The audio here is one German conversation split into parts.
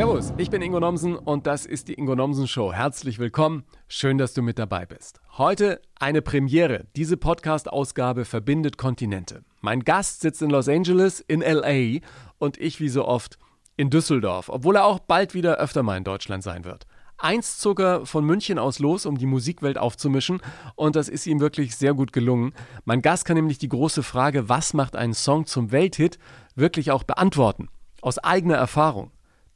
Servus, ich bin Ingo Nomsen und das ist die Ingo Nomsen Show. Herzlich willkommen, schön, dass du mit dabei bist. Heute eine Premiere. Diese Podcast-Ausgabe verbindet Kontinente. Mein Gast sitzt in Los Angeles, in LA und ich wie so oft in Düsseldorf, obwohl er auch bald wieder öfter mal in Deutschland sein wird. Eins zog er von München aus los, um die Musikwelt aufzumischen und das ist ihm wirklich sehr gut gelungen. Mein Gast kann nämlich die große Frage, was macht einen Song zum Welthit, wirklich auch beantworten. Aus eigener Erfahrung.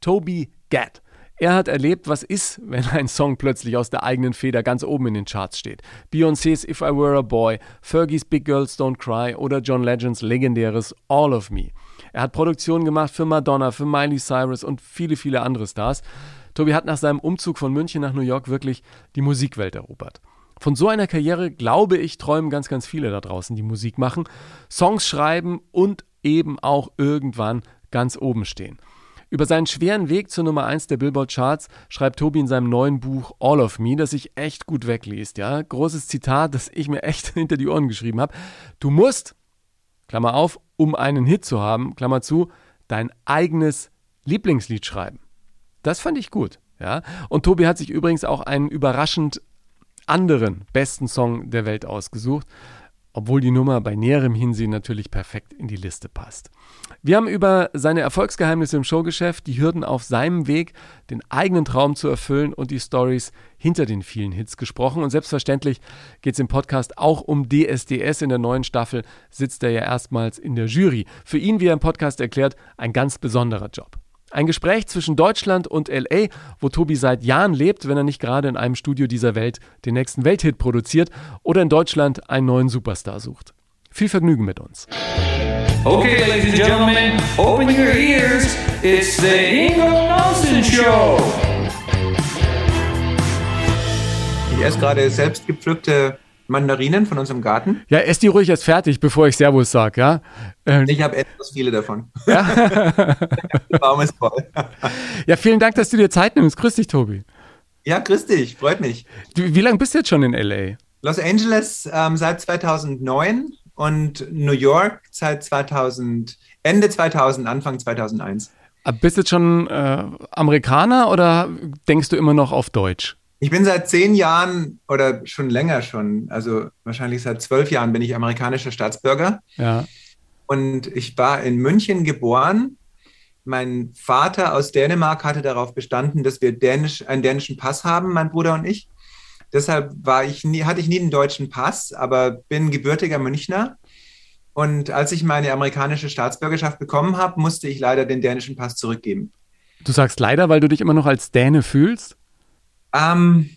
Toby Gadd. Er hat erlebt, was ist, wenn ein Song plötzlich aus der eigenen Feder ganz oben in den Charts steht. Beyoncé's If I Were a Boy, Fergie's Big Girls Don't Cry oder John Legends legendäres All of Me. Er hat Produktionen gemacht für Madonna, für Miley Cyrus und viele, viele andere Stars. Tobi hat nach seinem Umzug von München nach New York wirklich die Musikwelt erobert. Von so einer Karriere, glaube ich, träumen ganz, ganz viele da draußen, die Musik machen, Songs schreiben und eben auch irgendwann ganz oben stehen. Über seinen schweren Weg zur Nummer 1 der Billboard Charts schreibt Tobi in seinem neuen Buch All of Me, das sich echt gut wegliest. Ja? Großes Zitat, das ich mir echt hinter die Ohren geschrieben habe. Du musst, Klammer auf, um einen Hit zu haben, Klammer zu, dein eigenes Lieblingslied schreiben. Das fand ich gut. Ja? Und Tobi hat sich übrigens auch einen überraschend anderen besten Song der Welt ausgesucht, obwohl die Nummer bei näherem Hinsehen natürlich perfekt in die Liste passt. Wir haben über seine Erfolgsgeheimnisse im Showgeschäft, die Hürden auf seinem Weg, den eigenen Traum zu erfüllen und die Stories hinter den vielen Hits gesprochen. Und selbstverständlich geht es im Podcast auch um DSDS. In der neuen Staffel sitzt er ja erstmals in der Jury. Für ihn, wie er im Podcast erklärt, ein ganz besonderer Job. Ein Gespräch zwischen Deutschland und LA, wo Tobi seit Jahren lebt, wenn er nicht gerade in einem Studio dieser Welt den nächsten Welthit produziert oder in Deutschland einen neuen Superstar sucht. Viel Vergnügen mit uns. Okay, ladies and gentlemen, open your ears. It's the Ingo Nelson Show. Ich esse gerade selbst gepflückte Mandarinen von unserem Garten. Ja, ess die ruhig erst fertig, bevor ich Servus sage, ja? Ähm, ich habe etwas viele davon. Ja? Der Baum ist voll. ja, vielen Dank, dass du dir Zeit nimmst. Grüß dich, Tobi. Ja, grüß dich, freut mich. Du, wie lange bist du jetzt schon in LA? Los Angeles ähm, seit 2009 und New York seit 2000, Ende 2000, Anfang 2001. Bist du jetzt schon äh, Amerikaner oder denkst du immer noch auf Deutsch? Ich bin seit zehn Jahren oder schon länger schon, also wahrscheinlich seit zwölf Jahren bin ich amerikanischer Staatsbürger. Ja. Und ich war in München geboren. Mein Vater aus Dänemark hatte darauf bestanden, dass wir Dänisch, einen dänischen Pass haben, mein Bruder und ich. Deshalb war ich nie, hatte ich nie einen deutschen Pass, aber bin gebürtiger Münchner. Und als ich meine amerikanische Staatsbürgerschaft bekommen habe, musste ich leider den dänischen Pass zurückgeben. Du sagst leider, weil du dich immer noch als Däne fühlst? Ähm,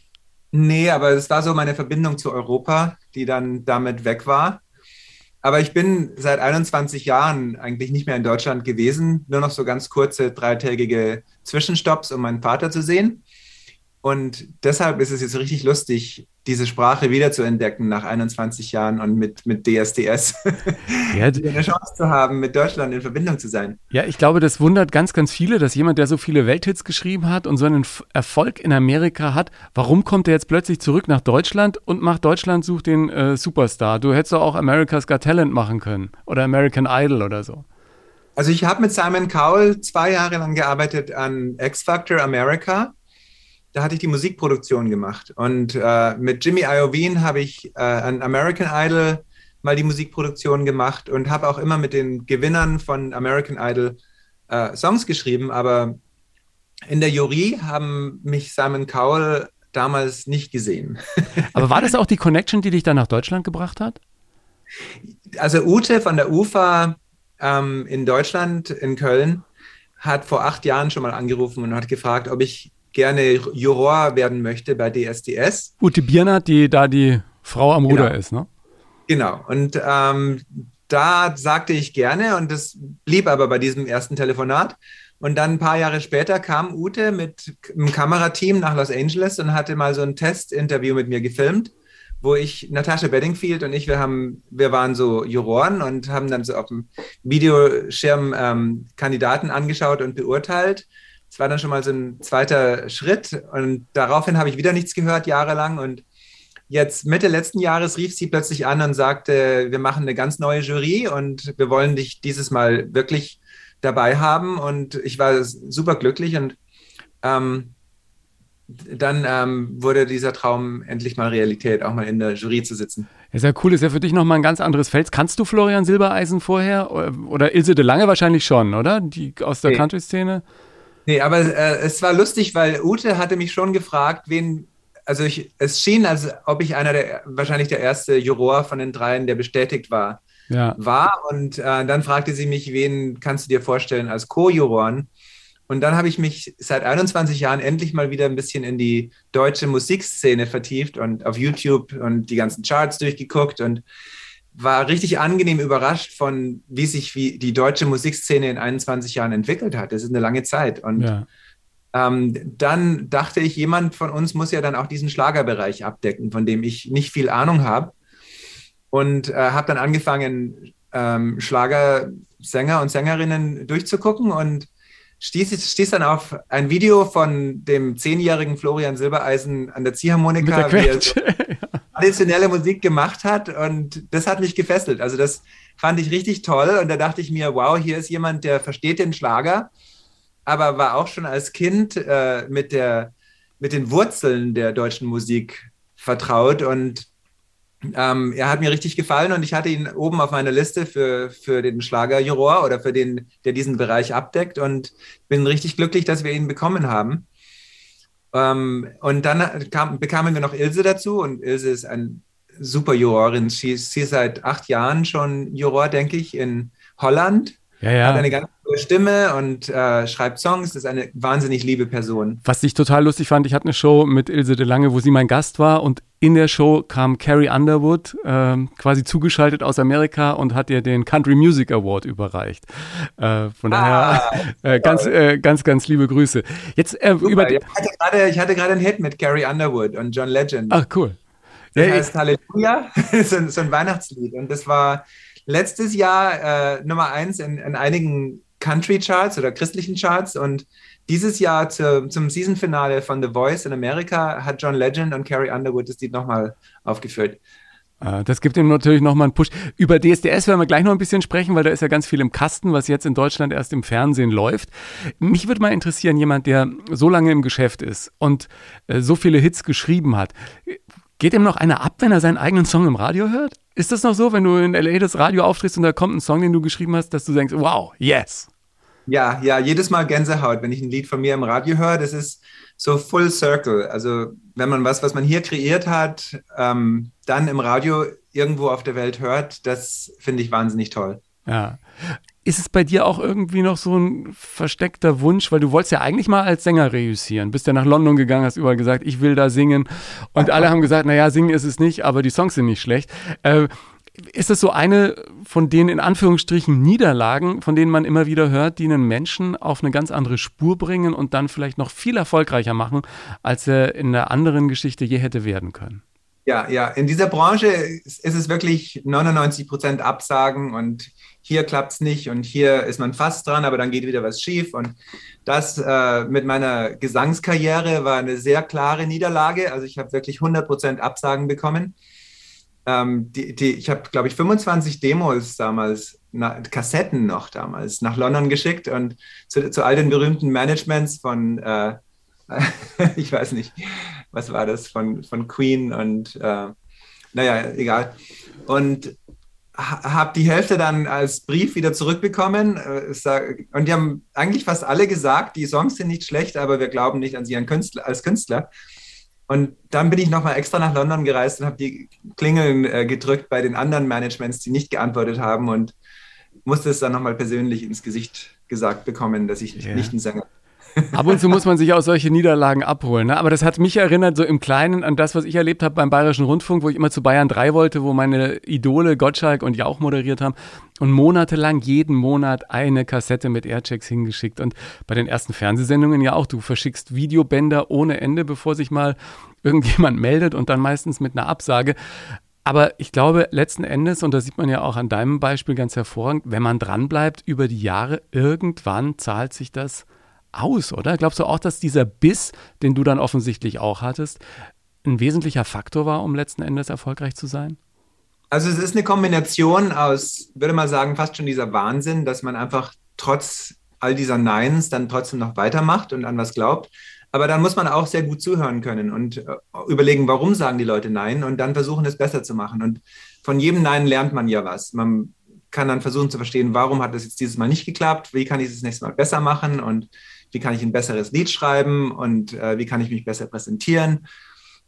nee, aber es war so meine Verbindung zu Europa, die dann damit weg war. Aber ich bin seit 21 Jahren eigentlich nicht mehr in Deutschland gewesen, nur noch so ganz kurze dreitägige Zwischenstopps, um meinen Vater zu sehen. Und deshalb ist es jetzt richtig lustig, diese Sprache wiederzuentdecken nach 21 Jahren und mit, mit DSDS ja, eine Chance zu haben, mit Deutschland in Verbindung zu sein. Ja, ich glaube, das wundert ganz, ganz viele, dass jemand, der so viele Welthits geschrieben hat und so einen Erfolg in Amerika hat, warum kommt er jetzt plötzlich zurück nach Deutschland und macht Deutschland sucht den äh, Superstar? Du hättest doch auch America's Got Talent machen können oder American Idol oder so. Also ich habe mit Simon Cowell zwei Jahre lang gearbeitet an X Factor America da hatte ich die Musikproduktion gemacht. Und äh, mit Jimmy Iovine habe ich äh, an American Idol mal die Musikproduktion gemacht und habe auch immer mit den Gewinnern von American Idol äh, Songs geschrieben. Aber in der Jury haben mich Simon Cowell damals nicht gesehen. Aber war das auch die Connection, die dich dann nach Deutschland gebracht hat? Also Ute von der UFA ähm, in Deutschland, in Köln, hat vor acht Jahren schon mal angerufen und hat gefragt, ob ich gerne Juror werden möchte bei DSDS. Ute Biernert, die da die Frau am Ruder genau. ist, ne? Genau. Und ähm, da sagte ich gerne und das blieb aber bei diesem ersten Telefonat. Und dann ein paar Jahre später kam Ute mit einem Kamerateam nach Los Angeles und hatte mal so ein Testinterview mit mir gefilmt, wo ich, Natascha Bedingfield und ich, wir haben, wir waren so Juroren und haben dann so auf dem Videoschirm ähm, Kandidaten angeschaut und beurteilt. Es war dann schon mal so ein zweiter Schritt und daraufhin habe ich wieder nichts gehört, jahrelang. Und jetzt Mitte letzten Jahres rief sie plötzlich an und sagte, wir machen eine ganz neue Jury und wir wollen dich dieses Mal wirklich dabei haben. Und ich war super glücklich und ähm, dann ähm, wurde dieser Traum endlich mal Realität, auch mal in der Jury zu sitzen. Ist ja cool, ist ja für dich nochmal ein ganz anderes Feld. Kannst du Florian Silbereisen vorher? Oder Ilse de Lange wahrscheinlich schon, oder? Die aus der nee. Country-Szene? Nee, aber äh, es war lustig, weil Ute hatte mich schon gefragt, wen, also ich, es schien, als ob ich einer der, wahrscheinlich der erste Juror von den dreien, der bestätigt war, ja. war. Und äh, dann fragte sie mich, wen kannst du dir vorstellen als Co-Juroren? Und dann habe ich mich seit 21 Jahren endlich mal wieder ein bisschen in die deutsche Musikszene vertieft und auf YouTube und die ganzen Charts durchgeguckt und war richtig angenehm überrascht von, wie sich wie die deutsche Musikszene in 21 Jahren entwickelt hat. Das ist eine lange Zeit. Und ja. ähm, dann dachte ich, jemand von uns muss ja dann auch diesen Schlagerbereich abdecken, von dem ich nicht viel Ahnung habe. Und äh, habe dann angefangen, ähm, Schlagersänger und Sängerinnen durchzugucken und stieß, stieß dann auf ein Video von dem zehnjährigen Florian Silbereisen an der Ziehharmonika, wie er so traditionelle Musik gemacht hat. Und das hat mich gefesselt. Also das fand ich richtig toll. Und da dachte ich mir, wow, hier ist jemand, der versteht den Schlager, aber war auch schon als Kind äh, mit, der, mit den Wurzeln der deutschen Musik vertraut und ähm, er hat mir richtig gefallen und ich hatte ihn oben auf meiner Liste für, für den Schlagerjuror oder für den, der diesen Bereich abdeckt und bin richtig glücklich, dass wir ihn bekommen haben. Ähm, und dann kam, bekamen wir noch Ilse dazu und Ilse ist ein super Jurorin. Sie ist, sie ist seit acht Jahren schon Juror, denke ich, in Holland ja, ja. Hat eine ganz Stimme und äh, schreibt Songs. Das ist eine wahnsinnig liebe Person. Was ich total lustig fand, ich hatte eine Show mit Ilse de Lange, wo sie mein Gast war und in der Show kam Carrie Underwood äh, quasi zugeschaltet aus Amerika und hat ihr den Country Music Award überreicht. Äh, von daher ah, äh, ganz, äh, ganz, ganz liebe Grüße. Jetzt äh, über ich hatte gerade einen Hit mit Carrie Underwood und John Legend. Ach cool. Das ja, heißt Halleluja, so, so ein Weihnachtslied und das war letztes Jahr äh, Nummer eins in, in einigen Country-Charts oder christlichen Charts und dieses Jahr zu, zum Season-Finale von The Voice in Amerika hat John Legend und Carrie Underwood das Lied nochmal aufgeführt. Ah, das gibt ihm natürlich nochmal einen Push. Über DSDS werden wir gleich noch ein bisschen sprechen, weil da ist ja ganz viel im Kasten, was jetzt in Deutschland erst im Fernsehen läuft. Mich würde mal interessieren, jemand, der so lange im Geschäft ist und äh, so viele Hits geschrieben hat. Geht ihm noch einer ab, wenn er seinen eigenen Song im Radio hört? Ist das noch so, wenn du in LA das Radio auftrittst und da kommt ein Song, den du geschrieben hast, dass du denkst, wow, yes? Ja, ja, jedes Mal Gänsehaut, wenn ich ein Lied von mir im Radio höre. Das ist so full circle. Also wenn man was, was man hier kreiert hat, ähm, dann im Radio irgendwo auf der Welt hört, das finde ich wahnsinnig toll. Ja. Ist es bei dir auch irgendwie noch so ein versteckter Wunsch, weil du wolltest ja eigentlich mal als Sänger reüssieren, bist ja nach London gegangen, hast überall gesagt, ich will da singen und alle haben gesagt, naja, singen ist es nicht, aber die Songs sind nicht schlecht. Äh, ist das so eine von den in Anführungsstrichen Niederlagen, von denen man immer wieder hört, die einen Menschen auf eine ganz andere Spur bringen und dann vielleicht noch viel erfolgreicher machen, als er in der anderen Geschichte je hätte werden können? Ja, ja, in dieser Branche ist, es wirklich 99 Prozent Absagen und hier klappt es nicht und hier ist man fast dran, aber dann geht wieder was schief. Und das äh, mit meiner Gesangskarriere war eine sehr klare Niederlage. Also ich habe wirklich 100% Absagen bekommen. Ähm, die, die, ich habe, glaube ich, 25 Demos damals, na, Kassetten noch damals, nach London geschickt und zu, zu all den berühmten Managements von, äh, ich weiß nicht, was war das, von, von Queen und äh, naja, egal. Und habe die Hälfte dann als Brief wieder zurückbekommen. Äh, und die haben eigentlich fast alle gesagt, die Songs sind nicht schlecht, aber wir glauben nicht an sie als Künstler. Und dann bin ich nochmal extra nach London gereist und habe die Klingeln äh, gedrückt bei den anderen Managements, die nicht geantwortet haben und musste es dann nochmal persönlich ins Gesicht gesagt bekommen, dass ich yeah. nicht ein Sänger bin. Ab und zu muss man sich auch solche Niederlagen abholen. Ne? Aber das hat mich erinnert, so im Kleinen, an das, was ich erlebt habe beim Bayerischen Rundfunk, wo ich immer zu Bayern 3 wollte, wo meine Idole Gottschalk und Jauch moderiert haben und monatelang jeden Monat eine Kassette mit Airchecks hingeschickt. Und bei den ersten Fernsehsendungen ja auch, du verschickst Videobänder ohne Ende, bevor sich mal irgendjemand meldet und dann meistens mit einer Absage. Aber ich glaube, letzten Endes, und das sieht man ja auch an deinem Beispiel ganz hervorragend, wenn man dranbleibt über die Jahre, irgendwann zahlt sich das aus, oder? Glaubst du auch, dass dieser Biss, den du dann offensichtlich auch hattest, ein wesentlicher Faktor war, um letzten Endes erfolgreich zu sein? Also es ist eine Kombination aus, würde man sagen, fast schon dieser Wahnsinn, dass man einfach trotz all dieser Neins dann trotzdem noch weitermacht und an was glaubt. Aber dann muss man auch sehr gut zuhören können und äh, überlegen, warum sagen die Leute Nein und dann versuchen, es besser zu machen. Und von jedem Nein lernt man ja was. Man kann dann versuchen zu verstehen, warum hat das jetzt dieses Mal nicht geklappt, wie kann ich es das nächste Mal besser machen und wie kann ich ein besseres Lied schreiben und äh, wie kann ich mich besser präsentieren.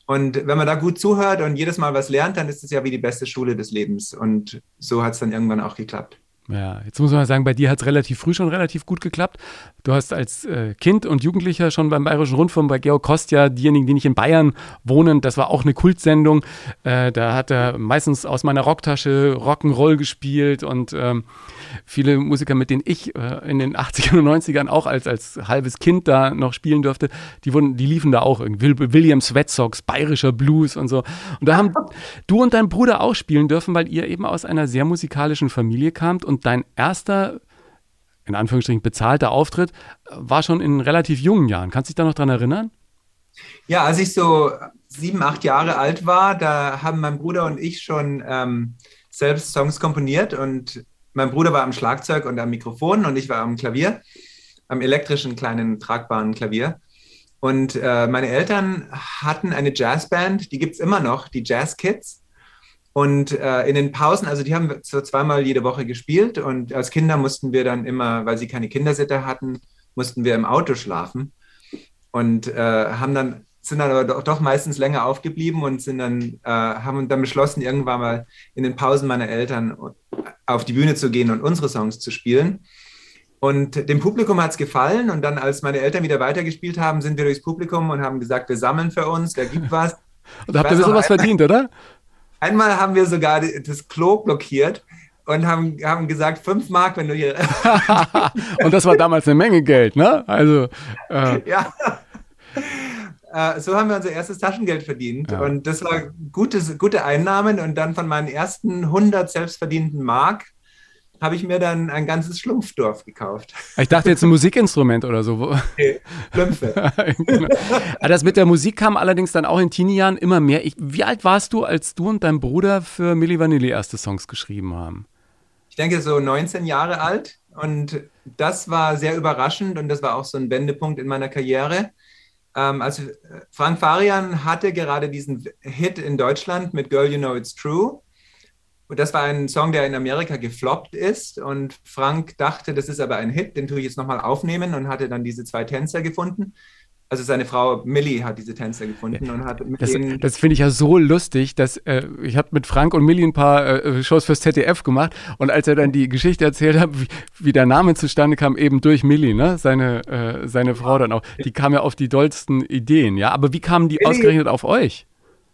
Und wenn man da gut zuhört und jedes Mal was lernt, dann ist es ja wie die beste Schule des Lebens. Und so hat es dann irgendwann auch geklappt. Ja, jetzt muss man sagen, bei dir hat es relativ früh schon relativ gut geklappt. Du hast als äh, Kind und Jugendlicher schon beim Bayerischen Rundfunk bei Georg Kostja, diejenigen, die nicht in Bayern wohnen, das war auch eine Kultsendung. Äh, da hat er meistens aus meiner Rocktasche Rock'n'Roll gespielt und ähm, viele Musiker, mit denen ich äh, in den 80ern und 90ern auch als, als halbes Kind da noch spielen durfte, die, wurden, die liefen da auch irgendwie. William Sweat Sox, bayerischer Blues und so. Und da haben du und dein Bruder auch spielen dürfen, weil ihr eben aus einer sehr musikalischen Familie kamt und dein erster in Anführungsstrichen bezahlter Auftritt war schon in relativ jungen Jahren. Kannst du dich da noch dran erinnern? Ja, als ich so sieben, acht Jahre alt war, da haben mein Bruder und ich schon ähm, selbst Songs komponiert und mein Bruder war am Schlagzeug und am Mikrofon und ich war am Klavier, am elektrischen kleinen tragbaren Klavier. Und äh, meine Eltern hatten eine Jazzband, die gibt es immer noch, die Jazz Kids. Und äh, in den Pausen, also die haben so zweimal jede Woche gespielt und als Kinder mussten wir dann immer, weil sie keine Kindersitter hatten, mussten wir im Auto schlafen und äh, haben dann sind dann aber doch, doch, meistens länger aufgeblieben und sind dann äh, haben dann beschlossen irgendwann mal in den Pausen meiner Eltern auf die Bühne zu gehen und unsere Songs zu spielen. Und dem Publikum hat es gefallen und dann, als meine Eltern wieder weitergespielt haben, sind wir durchs Publikum und haben gesagt, wir sammeln für uns, wer gibt was. und habt ihr ein bisschen was verdient, oder? Einmal haben wir sogar das Klo blockiert und haben, haben gesagt, fünf Mark, wenn du hier. und das war damals eine Menge Geld, ne? Also. Äh. Ja. Äh, so haben wir unser erstes Taschengeld verdient. Ja. Und das war gutes, gute Einnahmen. Und dann von meinen ersten 100 selbstverdienten Mark habe ich mir dann ein ganzes Schlumpfdorf gekauft. Ich dachte jetzt ein Musikinstrument oder so. Nee, Schlümpfe. genau. Das mit der Musik kam allerdings dann auch in Teenie-Jahren immer mehr. Ich, wie alt warst du, als du und dein Bruder für Milli Vanilli erste Songs geschrieben haben? Ich denke so 19 Jahre alt. Und das war sehr überraschend und das war auch so ein Wendepunkt in meiner Karriere. Ähm, also Frank Farian hatte gerade diesen Hit in Deutschland mit Girl You Know It's True. Und das war ein Song, der in Amerika gefloppt ist. Und Frank dachte, das ist aber ein Hit, den tue ich jetzt nochmal aufnehmen und hatte dann diese zwei Tänzer gefunden. Also seine Frau Millie hat diese Tänzer gefunden und hat mit Das, denen das finde ich ja so lustig, dass äh, ich habe mit Frank und Millie ein paar äh, Shows fürs ZDF gemacht und als er dann die Geschichte erzählt hat, wie, wie der Name zustande kam, eben durch Millie, ne? Seine, äh, seine Frau dann auch. Die kam ja auf die dollsten Ideen, ja. Aber wie kamen die Millie- ausgerechnet auf euch?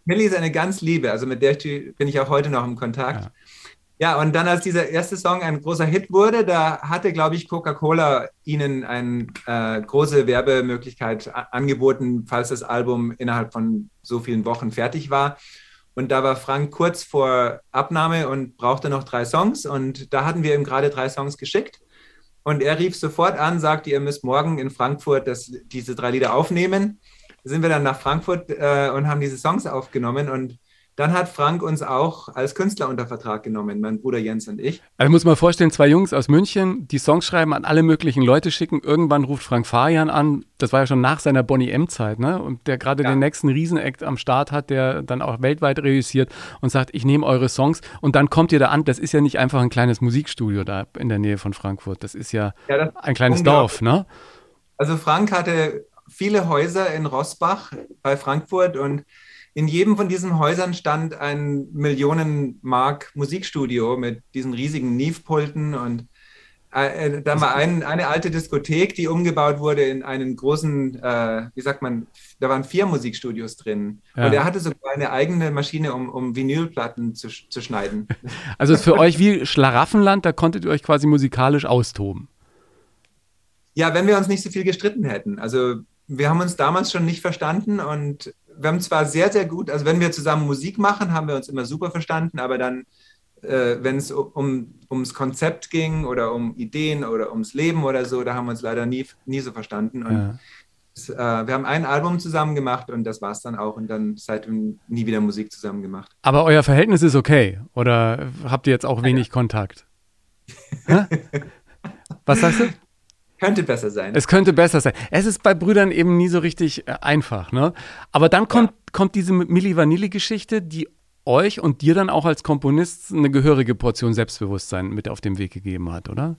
Millie ist eine ganz Liebe, also mit der bin ich auch heute noch im Kontakt. Ja. Ja, und dann, als dieser erste Song ein großer Hit wurde, da hatte, glaube ich, Coca-Cola ihnen eine äh, große Werbemöglichkeit angeboten, falls das Album innerhalb von so vielen Wochen fertig war. Und da war Frank kurz vor Abnahme und brauchte noch drei Songs. Und da hatten wir ihm gerade drei Songs geschickt. Und er rief sofort an, sagte, ihr müsst morgen in Frankfurt das, diese drei Lieder aufnehmen. Sind wir dann nach Frankfurt äh, und haben diese Songs aufgenommen. Und dann hat Frank uns auch als Künstler unter Vertrag genommen, mein Bruder Jens und ich. Also muss man vorstellen, zwei Jungs aus München, die Songs schreiben, an alle möglichen Leute schicken. Irgendwann ruft Frank Farian an. Das war ja schon nach seiner Bonnie M-Zeit, ne? Und der gerade Ja. den nächsten Riesenakt am Start hat, der dann auch weltweit reüssiert und sagt, ich nehme eure Songs. Und dann kommt ihr da an. Das ist ja nicht einfach ein kleines Musikstudio da in der Nähe von Frankfurt. Das ist ja, Ja, das ein kleines. Dorf, ne? Also Frank hatte viele Häuser in Rossbach bei Frankfurt und in jedem von diesen Häusern stand ein Millionen-Mark Musikstudio mit diesen riesigen Neve-Pulten und äh, äh, da war ein, eine alte Diskothek, die umgebaut wurde in einen großen, äh, wie sagt man, da waren vier Musikstudios drin. Ja. Und er hatte sogar eine eigene Maschine, um, um Vinylplatten zu, zu schneiden. Also es ist für euch wie Schlaraffenland, da konntet ihr euch quasi musikalisch austoben. Ja, wenn wir uns nicht so viel gestritten hätten. Also wir haben uns damals schon nicht verstanden und wir haben zwar sehr, sehr gut, also wenn wir zusammen Musik machen, haben wir uns immer super verstanden, aber dann, äh, wenn es um, ums Konzept ging oder um Ideen oder ums Leben oder so, da haben wir uns leider nie, nie so verstanden. Und Ja. es, äh, wir haben ein Album zusammen gemacht und das war es dann auch und dann seitdem nie wieder Musik zusammen gemacht. Aber euer Verhältnis ist okay? Oder habt ihr jetzt auch wenig Kontakt? Hä? Was sagst du? Könnte besser sein. Es könnte besser sein. Es ist bei Brüdern eben nie so richtig äh, einfach, ne? Aber dann kommt, ja. kommt diese Milli Vanilli-Geschichte, die euch und dir dann auch als Komponist eine gehörige Portion Selbstbewusstsein mit auf den Weg gegeben hat, oder?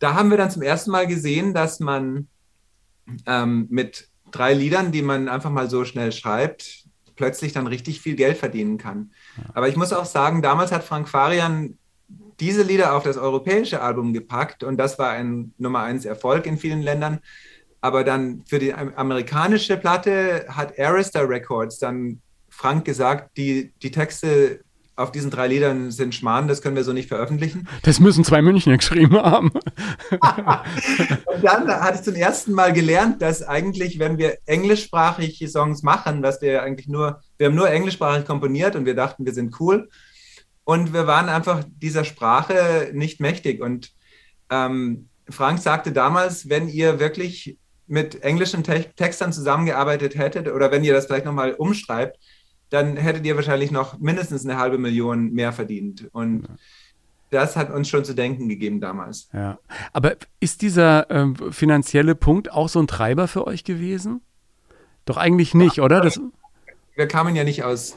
Da haben wir dann zum ersten Mal gesehen, dass man ähm, mit drei Liedern, die man einfach mal so schnell schreibt, plötzlich dann richtig viel Geld verdienen kann. Ja. Aber ich muss auch sagen, damals hat Frank Farian diese Lieder auf das europäische Album gepackt und das war ein Nummer eins Erfolg in vielen Ländern. Aber dann für die amerikanische Platte hat Arista Records dann Frank gesagt, die, die Texte auf diesen drei Liedern sind Schmarrn, das können wir so nicht veröffentlichen. Das müssen zwei Münchner geschrieben haben. und dann hatte ich zum ersten Mal gelernt, dass eigentlich, wenn wir englischsprachige Songs machen, was wir eigentlich nur, wir haben nur englischsprachig komponiert und wir dachten, wir sind cool. Und wir waren einfach dieser Sprache nicht mächtig. Und ähm, Frank sagte damals, wenn ihr wirklich mit englischen Te Textern zusammengearbeitet hättet oder wenn ihr das vielleicht nochmal umschreibt, dann hättet ihr wahrscheinlich noch mindestens eine halbe Million mehr verdient. Und ja. das hat uns schon zu denken gegeben damals. Ja. Aber ist dieser äh, finanzielle Punkt auch so ein Treiber für euch gewesen? Doch eigentlich nicht, ja, oder? Das wir kamen ja nicht aus,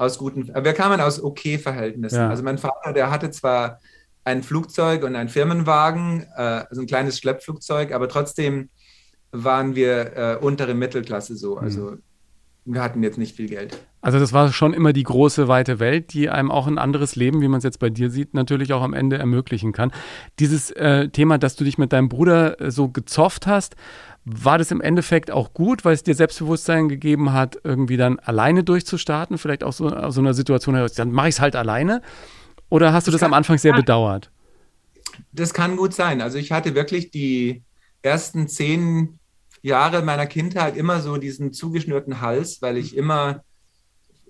aus guten, wir kamen aus okay Verhältnissen. Ja. Also mein Vater, der hatte zwar ein Flugzeug und einen Firmenwagen, äh, also ein kleines Schleppflugzeug, aber trotzdem waren wir äh, untere Mittelklasse so. Also mhm wir hatten jetzt nicht viel Geld. Also das war schon immer die große, weite Welt, die einem auch ein anderes Leben, wie man es jetzt bei dir sieht, natürlich auch am Ende ermöglichen kann. Dieses äh, Thema, dass du dich mit deinem Bruder äh, so gezofft hast, war das im Endeffekt auch gut, weil es dir Selbstbewusstsein gegeben hat, irgendwie dann alleine durchzustarten, vielleicht auch so aus so einer Situation, dann mache ich es halt alleine? Oder hast du das, das am Anfang sehr bedauert? Das kann gut sein. Also ich hatte wirklich die ersten zehn Jahre meiner Kindheit immer so diesen zugeschnürten Hals, weil ich immer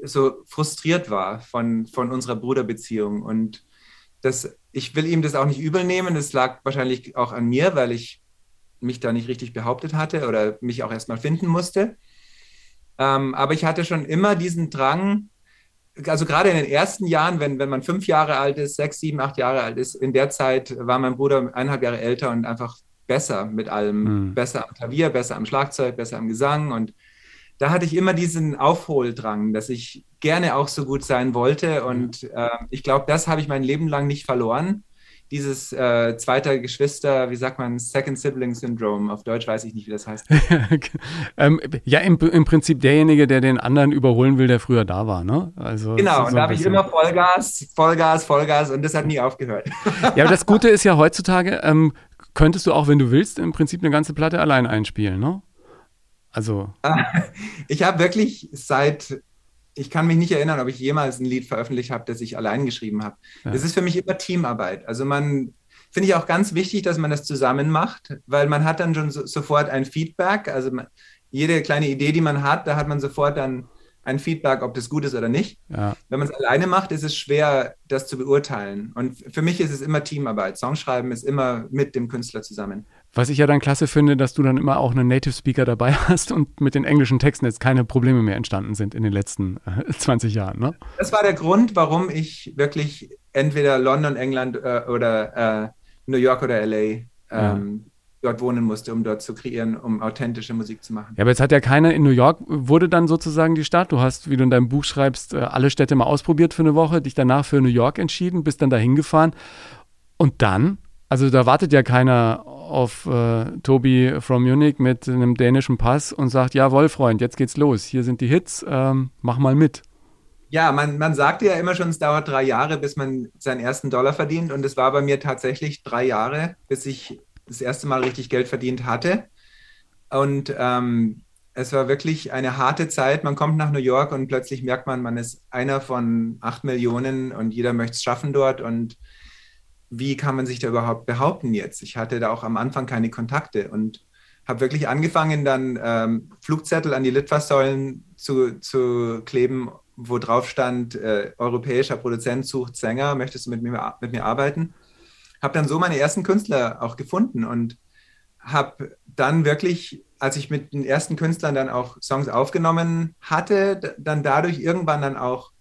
so frustriert war von, von unserer Bruderbeziehung. Und das, ich will ihm das auch nicht übel nehmen. Das lag wahrscheinlich auch an mir, weil ich mich da nicht richtig behauptet hatte oder mich auch erstmal finden musste. Ähm, aber ich hatte schon immer diesen Drang, also gerade in den ersten Jahren, wenn, wenn man fünf Jahre alt ist, sechs, sieben, acht Jahre alt ist, in der Zeit war mein Bruder eineinhalb Jahre älter und einfach besser mit allem, mhm. besser am Klavier, besser am Schlagzeug, besser am Gesang. Und da hatte ich immer diesen Aufholdrang, dass ich gerne auch so gut sein wollte. Und äh, ich glaube, das habe ich mein Leben lang nicht verloren dieses äh, zweiter Geschwister, wie sagt man, Second Sibling Syndrome. Auf Deutsch weiß ich nicht, wie das heißt. ähm, ja, im, im, Prinzip derjenige, der den anderen überholen will, der früher da war, ne? Also, genau, so und da habe ich immer Vollgas, Vollgas, Vollgas und das hat nie aufgehört. ja, aber das Gute ist ja heutzutage, ähm, könntest du auch, wenn du willst, im Prinzip eine ganze Platte allein einspielen, ne? Also. Ich habe wirklich seit ich kann mich nicht erinnern, ob ich jemals ein Lied veröffentlicht habe, das ich allein geschrieben habe. Ja. Das ist für mich immer Teamarbeit. Also man finde ich auch ganz wichtig, dass man das zusammen macht, weil man hat dann schon so, sofort ein Feedback. Also man, jede kleine Idee, die man hat, da hat man sofort dann ein Feedback, ob das gut ist oder nicht. Ja. Wenn man es alleine macht, ist es schwer, das zu beurteilen. Und für mich ist es immer Teamarbeit. Songschreiben ist immer mit dem Künstler zusammen. Was ich ja dann klasse finde, dass du dann immer auch einen Native Speaker dabei hast und mit den englischen Texten jetzt keine Probleme mehr entstanden sind in den letzten äh, 20 Jahren. Ne? Das war der Grund, warum ich wirklich entweder London, England äh, oder äh, New York oder LA ähm, ja. dort wohnen musste, um dort zu kreieren, um authentische Musik zu machen. Ja, aber jetzt hat ja keiner in New York, wurde dann sozusagen die Stadt. Du hast, wie du in deinem Buch schreibst, äh, alle Städte mal ausprobiert für eine Woche, dich danach für New York entschieden, bist dann dahin gefahren. Und dann, also da wartet ja keiner auf äh, Tobi from Munich mit einem dänischen Pass und sagt, jawohl, Freund, jetzt geht's los. Hier sind die Hits, ähm, mach mal mit. Ja, man, man sagte ja immer schon, es dauert drei Jahre, bis man seinen ersten Dollar verdient. Und es war bei mir tatsächlich drei Jahre, bis ich das erste Mal richtig Geld verdient hatte. Und ähm, es war wirklich eine harte Zeit. Man kommt nach New York und plötzlich merkt man, man ist einer von acht Millionen und jeder möchte es schaffen dort. Und wie kann man sich da überhaupt behaupten jetzt? Ich hatte da auch am Anfang keine Kontakte und habe wirklich angefangen, dann ähm, Flugzettel an die Litfaßsäulen zu, zu kleben, wo drauf stand, äh, europäischer Produzent sucht Sänger, möchtest du mit mir, mit mir arbeiten? Habe dann so meine ersten Künstler auch gefunden und habe dann wirklich, als ich mit den ersten Künstlern dann auch Songs aufgenommen hatte, dann dadurch irgendwann dann auch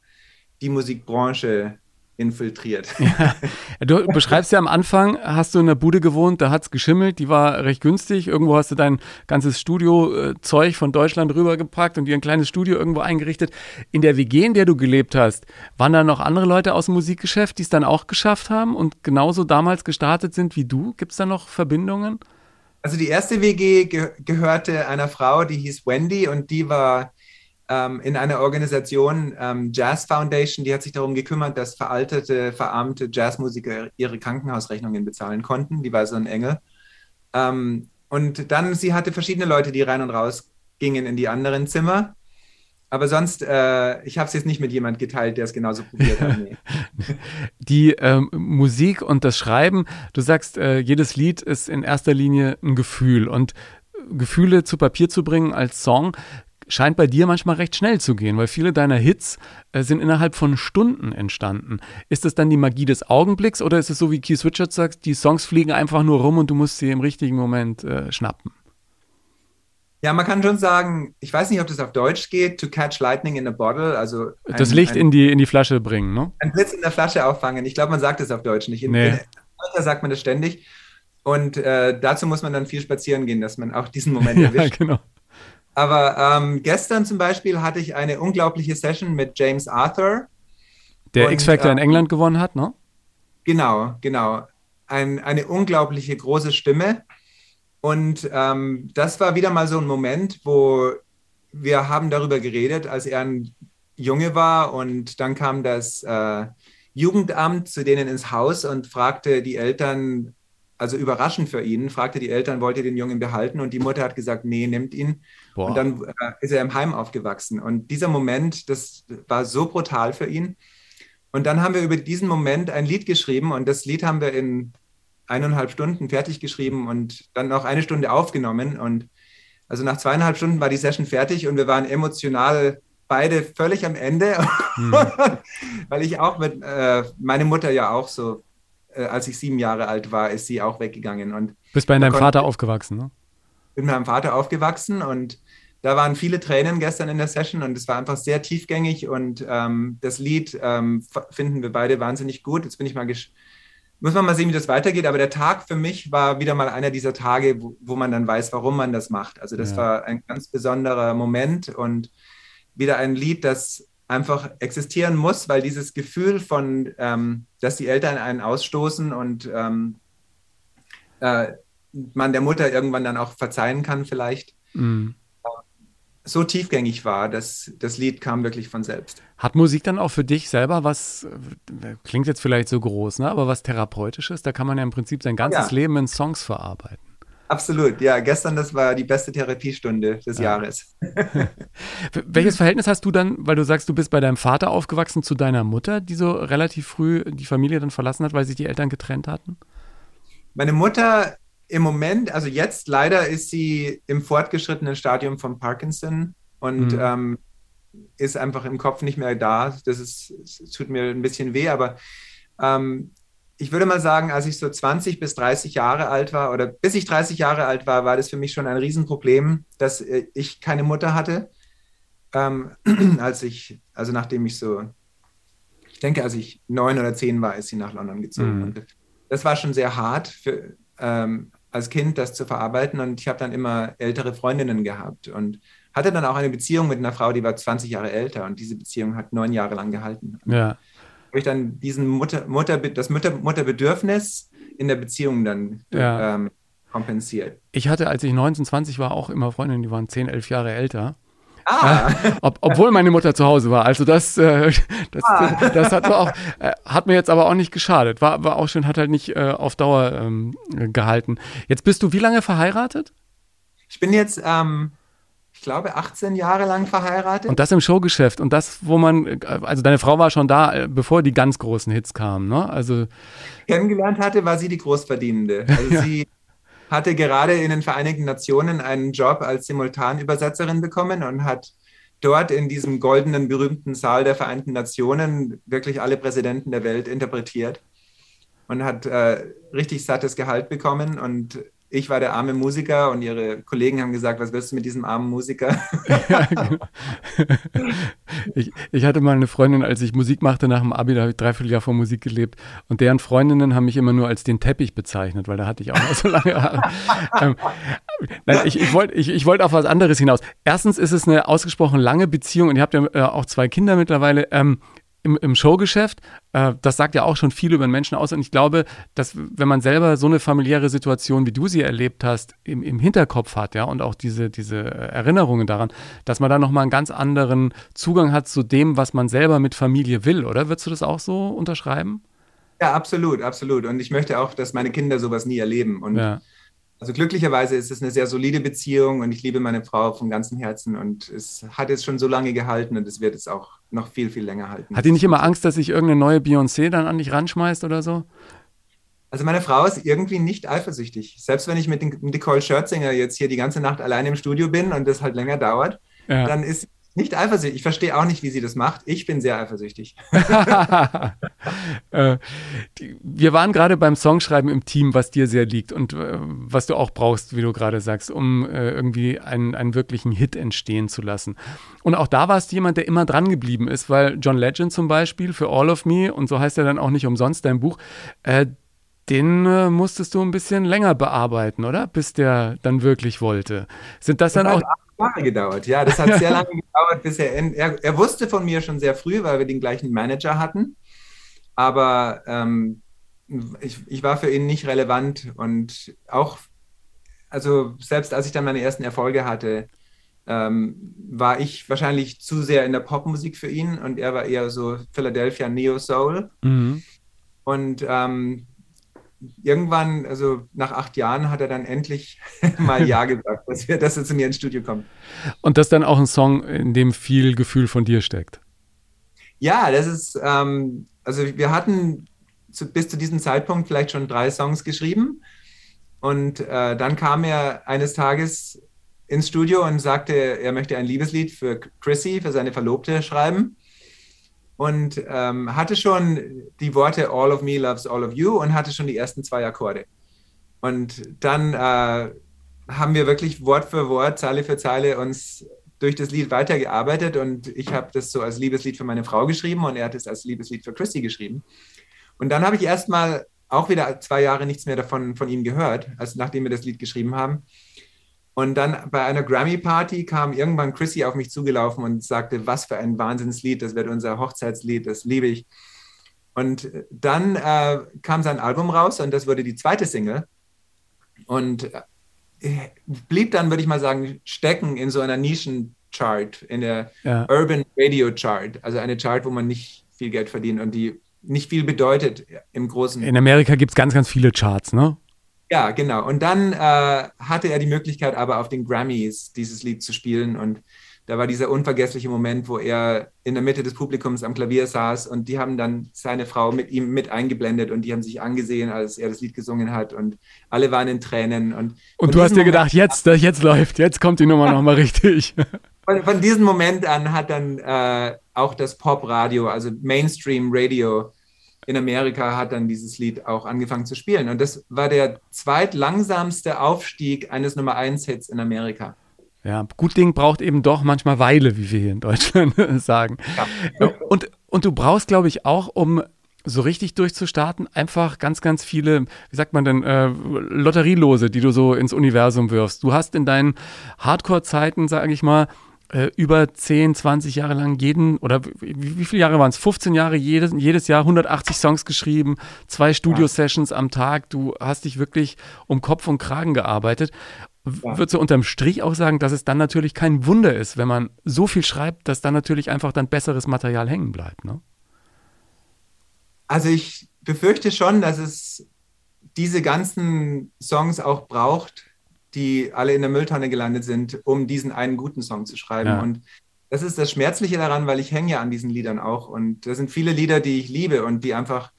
die Musikbranche infiltriert. Ja. Du beschreibst ja am Anfang, hast du in der Bude gewohnt, da hat es geschimmelt, die war recht günstig. Irgendwo hast du dein ganzes Studiozeug von Deutschland rübergepackt und dir ein kleines Studio irgendwo eingerichtet. In der WG, in der du gelebt hast, waren da noch andere Leute aus dem Musikgeschäft, die es dann auch geschafft haben und genauso damals gestartet sind wie du? Gibt es da noch Verbindungen? Also die erste WG ge gehörte einer Frau, die hieß Wendy und die war ähm, in einer Organisation, ähm, Jazz Foundation, die hat sich darum gekümmert, dass veraltete, verarmte Jazzmusiker ihre Krankenhausrechnungen bezahlen konnten. Die war so ein Engel. Ähm, und dann, sie hatte verschiedene Leute, die rein und raus gingen in die anderen Zimmer. Aber sonst, äh, ich habe es jetzt nicht mit jemand geteilt, der es genauso probiert hat. Nee. Die ähm, Musik und das Schreiben, du sagst, äh, jedes Lied ist in erster Linie ein Gefühl und Gefühle zu Papier zu bringen als Song scheint bei dir manchmal recht schnell zu gehen, weil viele deiner Hits äh, sind innerhalb von Stunden entstanden. Ist das dann die Magie des Augenblicks oder ist es so, wie Keith Richards sagt, die Songs fliegen einfach nur rum und du musst sie im richtigen Moment äh, schnappen? Ja, man kann schon sagen, ich weiß nicht, ob das auf Deutsch geht, to catch lightning in a bottle, also ein, das Licht ein, in, die, in die Flasche bringen, ne? Ein Blitz in der Flasche auffangen. Ich glaube, man sagt das auf Deutsch nicht. In, nee. in sagt man das ständig. Und äh, dazu muss man dann viel spazieren gehen, dass man auch diesen Moment erwischt. ja, genau. Aber ähm, gestern zum Beispiel hatte ich eine unglaubliche Session mit James Arthur. Der X-Factor äh, in England gewonnen hat, ne? Genau, genau. Ein, eine unglaubliche große Stimme. Und ähm, das war wieder mal so ein Moment, wo wir haben darüber geredet, als er ein Junge war und dann kam das äh, Jugendamt zu denen ins Haus und fragte die Eltern, also überraschend für ihn, fragte die Eltern, wollt ihr den Jungen behalten? Und die Mutter hat gesagt, nee, nimmt ihn. Boah. Und dann äh, ist er im Heim aufgewachsen. Und dieser Moment, das war so brutal für ihn. Und dann haben wir über diesen Moment ein Lied geschrieben und das Lied haben wir in eineinhalb Stunden fertig geschrieben und dann noch eine Stunde aufgenommen. Und also nach zweieinhalb Stunden war die Session fertig und wir waren emotional beide völlig am Ende, mhm. weil ich auch mit, äh, meine Mutter ja auch so, äh, als ich sieben Jahre alt war, ist sie auch weggegangen. Und Bist bei deinem Vater aufgewachsen, ne? Bin mit meinem Vater aufgewachsen und da waren viele Tränen gestern in der Session und es war einfach sehr tiefgängig und ähm, das Lied ähm, finden wir beide wahnsinnig gut. Jetzt bin ich mal gespannt muss man mal sehen, wie das weitergeht. Aber der Tag für mich war wieder mal einer dieser Tage, wo, wo man dann weiß, warum man das macht. Also das ja. war ein ganz besonderer Moment und wieder ein Lied, das einfach existieren muss, weil dieses Gefühl von, ähm, dass die Eltern einen ausstoßen und ähm, äh, man der Mutter irgendwann dann auch verzeihen kann vielleicht. Mhm so tiefgängig war, dass das Lied kam wirklich von selbst. Hat Musik dann auch für dich selber was, klingt jetzt vielleicht so groß, ne, aber was Therapeutisches? Da kann man ja im Prinzip sein ganzes ja. Leben in Songs verarbeiten. Absolut, ja. Gestern, das war die beste Therapiestunde des ja. Jahres. Welches Verhältnis hast du dann, weil du sagst, du bist bei deinem Vater aufgewachsen, zu deiner Mutter, die so relativ früh die Familie dann verlassen hat, weil sich die Eltern getrennt hatten? Meine Mutter im Moment, also jetzt leider ist sie im fortgeschrittenen Stadium von Parkinson und mhm. ähm, ist einfach im Kopf nicht mehr da. Das ist, es tut mir ein bisschen weh, aber ähm, ich würde mal sagen, als ich so 20 bis 30 Jahre alt war oder bis ich 30 Jahre alt war, war das für mich schon ein Riesenproblem, dass äh, ich keine Mutter hatte. Ähm, als ich, also nachdem ich so, ich denke, als ich neun oder zehn war, ist sie nach London gezogen. Mhm. Das war schon sehr hart für, ähm, als Kind das zu verarbeiten und ich habe dann immer ältere Freundinnen gehabt und hatte dann auch eine Beziehung mit einer Frau, die war 20 Jahre älter und diese Beziehung hat neun Jahre lang gehalten. Ja. Habe ich dann diesen Mutter, Mutter, das Mutter, Mutterbedürfnis in der Beziehung dann ja. ähm, kompensiert. Ich hatte, als ich 19, 20 war, auch immer Freundinnen, die waren 10, 11 Jahre älter. Ah. Äh, ob, obwohl meine Mutter zu Hause war. Also das, äh, das, ah. das hat, auch, äh, hat mir jetzt aber auch nicht geschadet. War, war auch schön, hat halt nicht äh, auf Dauer ähm, gehalten. Jetzt bist du wie lange verheiratet? Ich bin jetzt, ähm, ich glaube, 18 Jahre lang verheiratet. Und das im Showgeschäft. Und das, wo man, also deine Frau war schon da, äh, bevor die ganz großen Hits kamen, ne? Also. Kennengelernt hatte, war sie die Großverdienende. Also ja. sie hatte gerade in den Vereinigten Nationen einen Job als Simultanübersetzerin bekommen und hat dort in diesem goldenen, berühmten Saal der Vereinten Nationen wirklich alle Präsidenten der Welt interpretiert und hat äh, richtig sattes Gehalt bekommen und ich war der arme Musiker und ihre Kollegen haben gesagt, was willst du mit diesem armen Musiker? ja, genau. ich, ich, hatte mal eine Freundin, als ich Musik machte nach dem Abi, da habe ich dreiviertel Jahr vor Musik gelebt und deren Freundinnen haben mich immer nur als den Teppich bezeichnet, weil da hatte ich auch noch so lange Haare. ähm, nein, ich, ich wollte ich, ich wollt auf was anderes hinaus. Erstens ist es eine ausgesprochen lange Beziehung und ihr habt ja äh, auch zwei Kinder mittlerweile. Ähm, im, im Showgeschäft. Äh, das sagt ja auch schon viel über den Menschen aus. Und ich glaube, dass wenn man selber so eine familiäre Situation, wie du sie erlebt hast, im, im Hinterkopf hat, ja, und auch diese, diese Erinnerungen daran, dass man da nochmal einen ganz anderen Zugang hat zu dem, was man selber mit Familie will, oder? Würdest du das auch so unterschreiben? Ja, absolut, absolut. Und ich möchte auch, dass meine Kinder sowas nie erleben. Und ja. Also glücklicherweise ist es eine sehr solide Beziehung und ich liebe meine Frau von ganzem Herzen und es hat jetzt schon so lange gehalten und es wird es auch noch viel, viel länger halten. Hat die nicht immer Angst, dass sich irgendeine neue Beyoncé dann an dich ranschmeißt oder so? Also meine Frau ist irgendwie nicht eifersüchtig. Selbst wenn ich mit Nicole Scherzinger jetzt hier die ganze Nacht allein im Studio bin und das halt länger dauert, ja. dann ist nicht eifersüchtig. Ich verstehe auch nicht, wie sie das macht. Ich bin sehr eifersüchtig. äh, die, wir waren gerade beim Songschreiben im Team, was dir sehr liegt und äh, was du auch brauchst, wie du gerade sagst, um äh, irgendwie einen, einen wirklichen Hit entstehen zu lassen. Und auch da warst du jemand, der immer dran geblieben ist, weil John Legend zum Beispiel für All of Me, und so heißt er dann auch nicht umsonst dein Buch, den äh, musstest du ein bisschen länger bearbeiten, oder? Bis der dann wirklich wollte. Sind das dann auch Jahre gedauert. Ja, das hat sehr lange gedauert, bis er, er, er wusste von mir schon sehr früh, weil wir den gleichen Manager hatten. Aber ähm, ich, ich war für ihn nicht relevant und auch, also selbst als ich dann meine ersten Erfolge hatte, ähm, war ich wahrscheinlich zu sehr in der Popmusik für ihn und er war eher so Philadelphia Neo Soul. Mhm. Und ähm, irgendwann, also nach acht Jahren, hat er dann endlich mal Ja gesagt, dass, wir, dass er zu mir ins Studio kommt. Und das ist dann auch ein Song, in dem viel Gefühl von dir steckt. Ja, das ist, ähm, also wir hatten zu, bis zu diesem Zeitpunkt vielleicht schon drei Songs geschrieben. Und äh, dann kam er eines Tages ins Studio und sagte, er möchte ein Liebeslied für Chrissy, für seine Verlobte schreiben und ähm, hatte schon die Worte All of Me loves all of you und hatte schon die ersten zwei Akkorde. Und dann äh, haben wir wirklich Wort für Wort, Zeile für Zeile uns durch das Lied weitergearbeitet und ich habe das so als Liebeslied für meine Frau geschrieben und er hat es als Liebeslied für Christy geschrieben. Und dann habe ich erstmal auch wieder zwei Jahre nichts mehr davon von ihm gehört, als nachdem wir das Lied geschrieben haben. Und dann bei einer Grammy-Party kam irgendwann Chrissy auf mich zugelaufen und sagte, was für ein Wahnsinnslied, das wird unser Hochzeitslied, das liebe ich. Und dann äh, kam sein Album raus und das wurde die zweite Single. Und äh, blieb dann, würde ich mal sagen, stecken in so einer Nischenchart, in der ja. Urban Radio Chart, also eine Chart, wo man nicht viel Geld verdient und die nicht viel bedeutet im Großen. In Amerika gibt es ganz, ganz viele Charts, ne? Ja, genau. Und dann äh, hatte er die Möglichkeit, aber auf den Grammys dieses Lied zu spielen. Und da war dieser unvergessliche Moment, wo er in der Mitte des Publikums am Klavier saß und die haben dann seine Frau mit ihm mit eingeblendet und die haben sich angesehen, als er das Lied gesungen hat und alle waren in Tränen. Und, und du hast dir gedacht, jetzt, jetzt läuft, jetzt kommt die Nummer nochmal richtig. Von, von, diesem Moment an hat dann äh, auch das Popradio, also Mainstream Radio, in Amerika hat dann dieses Lied auch angefangen zu spielen. Und das war der zweitlangsamste Aufstieg eines Nummer 1 Hits in Amerika. Ja, gut Ding braucht eben doch manchmal Weile, wie wir hier in Deutschland sagen. Ja. Und, und du brauchst, glaube ich, auch, um so richtig durchzustarten, einfach ganz, ganz viele, wie sagt man denn, äh, Lotterielose, die du so ins Universum wirfst. Du hast in deinen Hardcore-Zeiten, sage ich mal, äh, über 10, 20 Jahre lang jeden, oder wie, wie viele Jahre waren es? 15 Jahre, jedes, jedes Jahr 180 Songs geschrieben, zwei Studio-Sessions am Tag. Du hast dich wirklich um Kopf und Kragen gearbeitet. Ja. Würdest du unterm Strich auch sagen, dass es dann natürlich kein Wunder ist, wenn man so viel schreibt, dass dann natürlich einfach dann besseres Material hängen bleibt, ne? Also ich befürchte schon, dass es diese ganzen Songs auch braucht, die alle in der Mülltonne gelandet sind, um diesen einen guten Song zu schreiben. Ja. Und das ist das Schmerzliche daran, weil ich hänge ja an diesen Liedern auch. Und das sind viele Lieder, die ich liebe und die einfach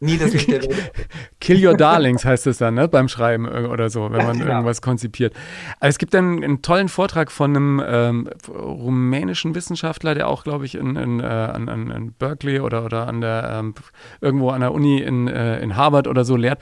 nie das Licht der Welt. Kill Your Darlings heißt es dann, ne? Beim Schreiben oder so, wenn man ja, genau. irgendwas konzipiert. Es gibt einen, einen tollen Vortrag von einem ähm, rumänischen Wissenschaftler, der auch, glaube ich, in, in, äh, an, an, Berkeley oder, oder an der ähm, irgendwo an der Uni in, äh, in Harvard oder so lehrt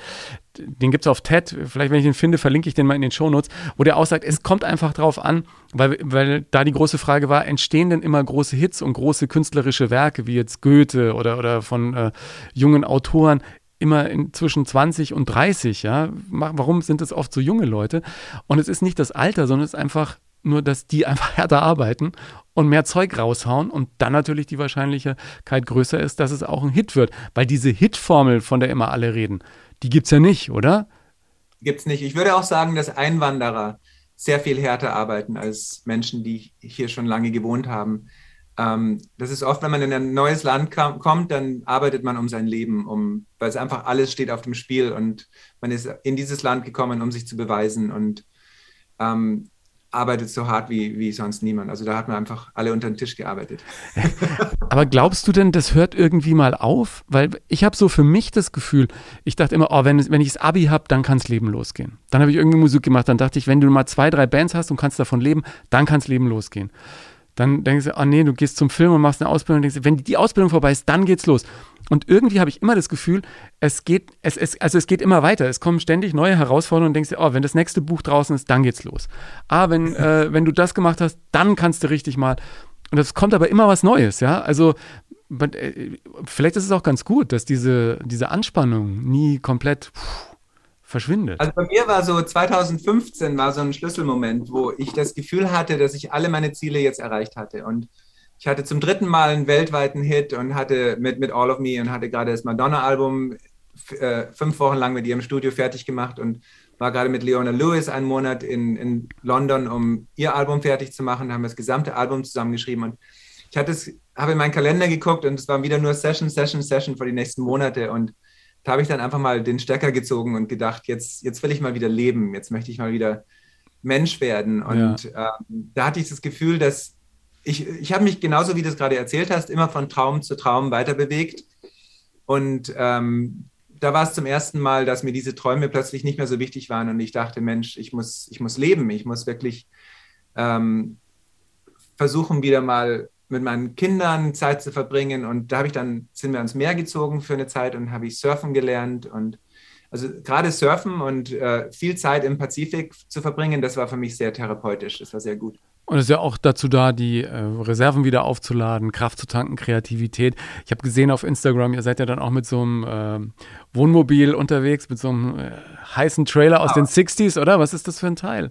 den gibt es auf TED, vielleicht wenn ich den finde, verlinke ich den mal in den Shownotes, wo der aussagt, es kommt einfach drauf an, weil, weil da die große Frage war, entstehen denn immer große Hits und große künstlerische Werke, wie jetzt Goethe oder, oder von äh, jungen Autoren, immer in, zwischen 20 und 30, ja? Warum sind das oft so junge Leute? Und es ist nicht das Alter, sondern es ist einfach nur, dass die einfach härter arbeiten und mehr Zeug raushauen und dann natürlich die Wahrscheinlichkeit größer ist, dass es auch ein Hit wird. Weil diese Hit-Formel, von der immer alle reden, die gibt es ja nicht, oder? Gibt es nicht. Ich würde auch sagen, dass Einwanderer sehr viel härter arbeiten als Menschen, die hier schon lange gewohnt haben. Ähm, das ist oft, wenn man in ein neues Land kam, kommt, dann arbeitet man um sein Leben, um, weil es einfach alles steht auf dem Spiel und man ist in dieses Land gekommen, um sich zu beweisen. Und ähm, arbeitet so hart wie, wie sonst niemand. Also da hat man einfach alle unter den Tisch gearbeitet. Aber glaubst du denn, das hört irgendwie mal auf? Weil ich habe so für mich das Gefühl, ich dachte immer, oh, wenn, wenn ich das Abi habe, dann kann das Leben losgehen. Dann habe ich irgendwie Musik gemacht, dann dachte ich, wenn du mal zwei, drei Bands hast und kannst davon leben, dann kann das Leben losgehen. Dann denkst du, oh nee, du gehst zum Film und machst eine Ausbildung und denkst, wenn die Ausbildung vorbei ist, dann geht's los. Und irgendwie habe ich immer das Gefühl, es geht, es, es, also es geht immer weiter. Es kommen ständig neue Herausforderungen und denkst dir, oh, wenn das nächste Buch draußen ist, dann geht's los. Ah, wenn, äh, wenn du das gemacht hast, dann kannst du richtig mal. Und es kommt aber immer was Neues, ja. Also äh, vielleicht ist es auch ganz gut, dass diese, diese Anspannung nie komplett pff, verschwindet. Also bei mir war so 2015 war so ein Schlüsselmoment, wo ich das Gefühl hatte, dass ich alle meine Ziele jetzt erreicht hatte. Und ich hatte zum dritten Mal einen weltweiten Hit und hatte mit, mit All of Me und hatte gerade das Madonna-Album äh, fünf Wochen lang mit ihrem Studio fertig gemacht und war gerade mit Leona Lewis einen Monat in, in London, um ihr Album fertig zu machen, haben das gesamte Album zusammengeschrieben und ich habe in meinen Kalender geguckt und es waren wieder nur Session, Session, Session für die nächsten Monate und da habe ich dann einfach mal den Stecker gezogen und gedacht, jetzt, jetzt will ich mal wieder leben, jetzt möchte ich mal wieder Mensch werden und ja. ähm, da hatte ich das Gefühl, dass ich, ich habe mich genauso wie du es gerade erzählt hast, immer von Traum zu Traum weiter bewegt. Und ähm, da war es zum ersten Mal, dass mir diese Träume plötzlich nicht mehr so wichtig waren und ich dachte, Mensch, ich muss, ich muss leben, ich muss wirklich ähm, versuchen, wieder mal mit meinen Kindern Zeit zu verbringen. Und da habe ich dann, sind wir ans Meer gezogen für eine Zeit und habe ich Surfen gelernt und also gerade Surfen und äh, viel Zeit im Pazifik zu verbringen, das war für mich sehr therapeutisch, das war sehr gut. Und es ist ja auch dazu da, die äh, Reserven wieder aufzuladen, Kraft zu tanken, Kreativität. Ich habe gesehen auf Instagram, ihr seid ja dann auch mit so einem äh, Wohnmobil unterwegs, mit so einem äh, heißen Trailer aus ah. den 60s, oder? Was ist das für ein Teil?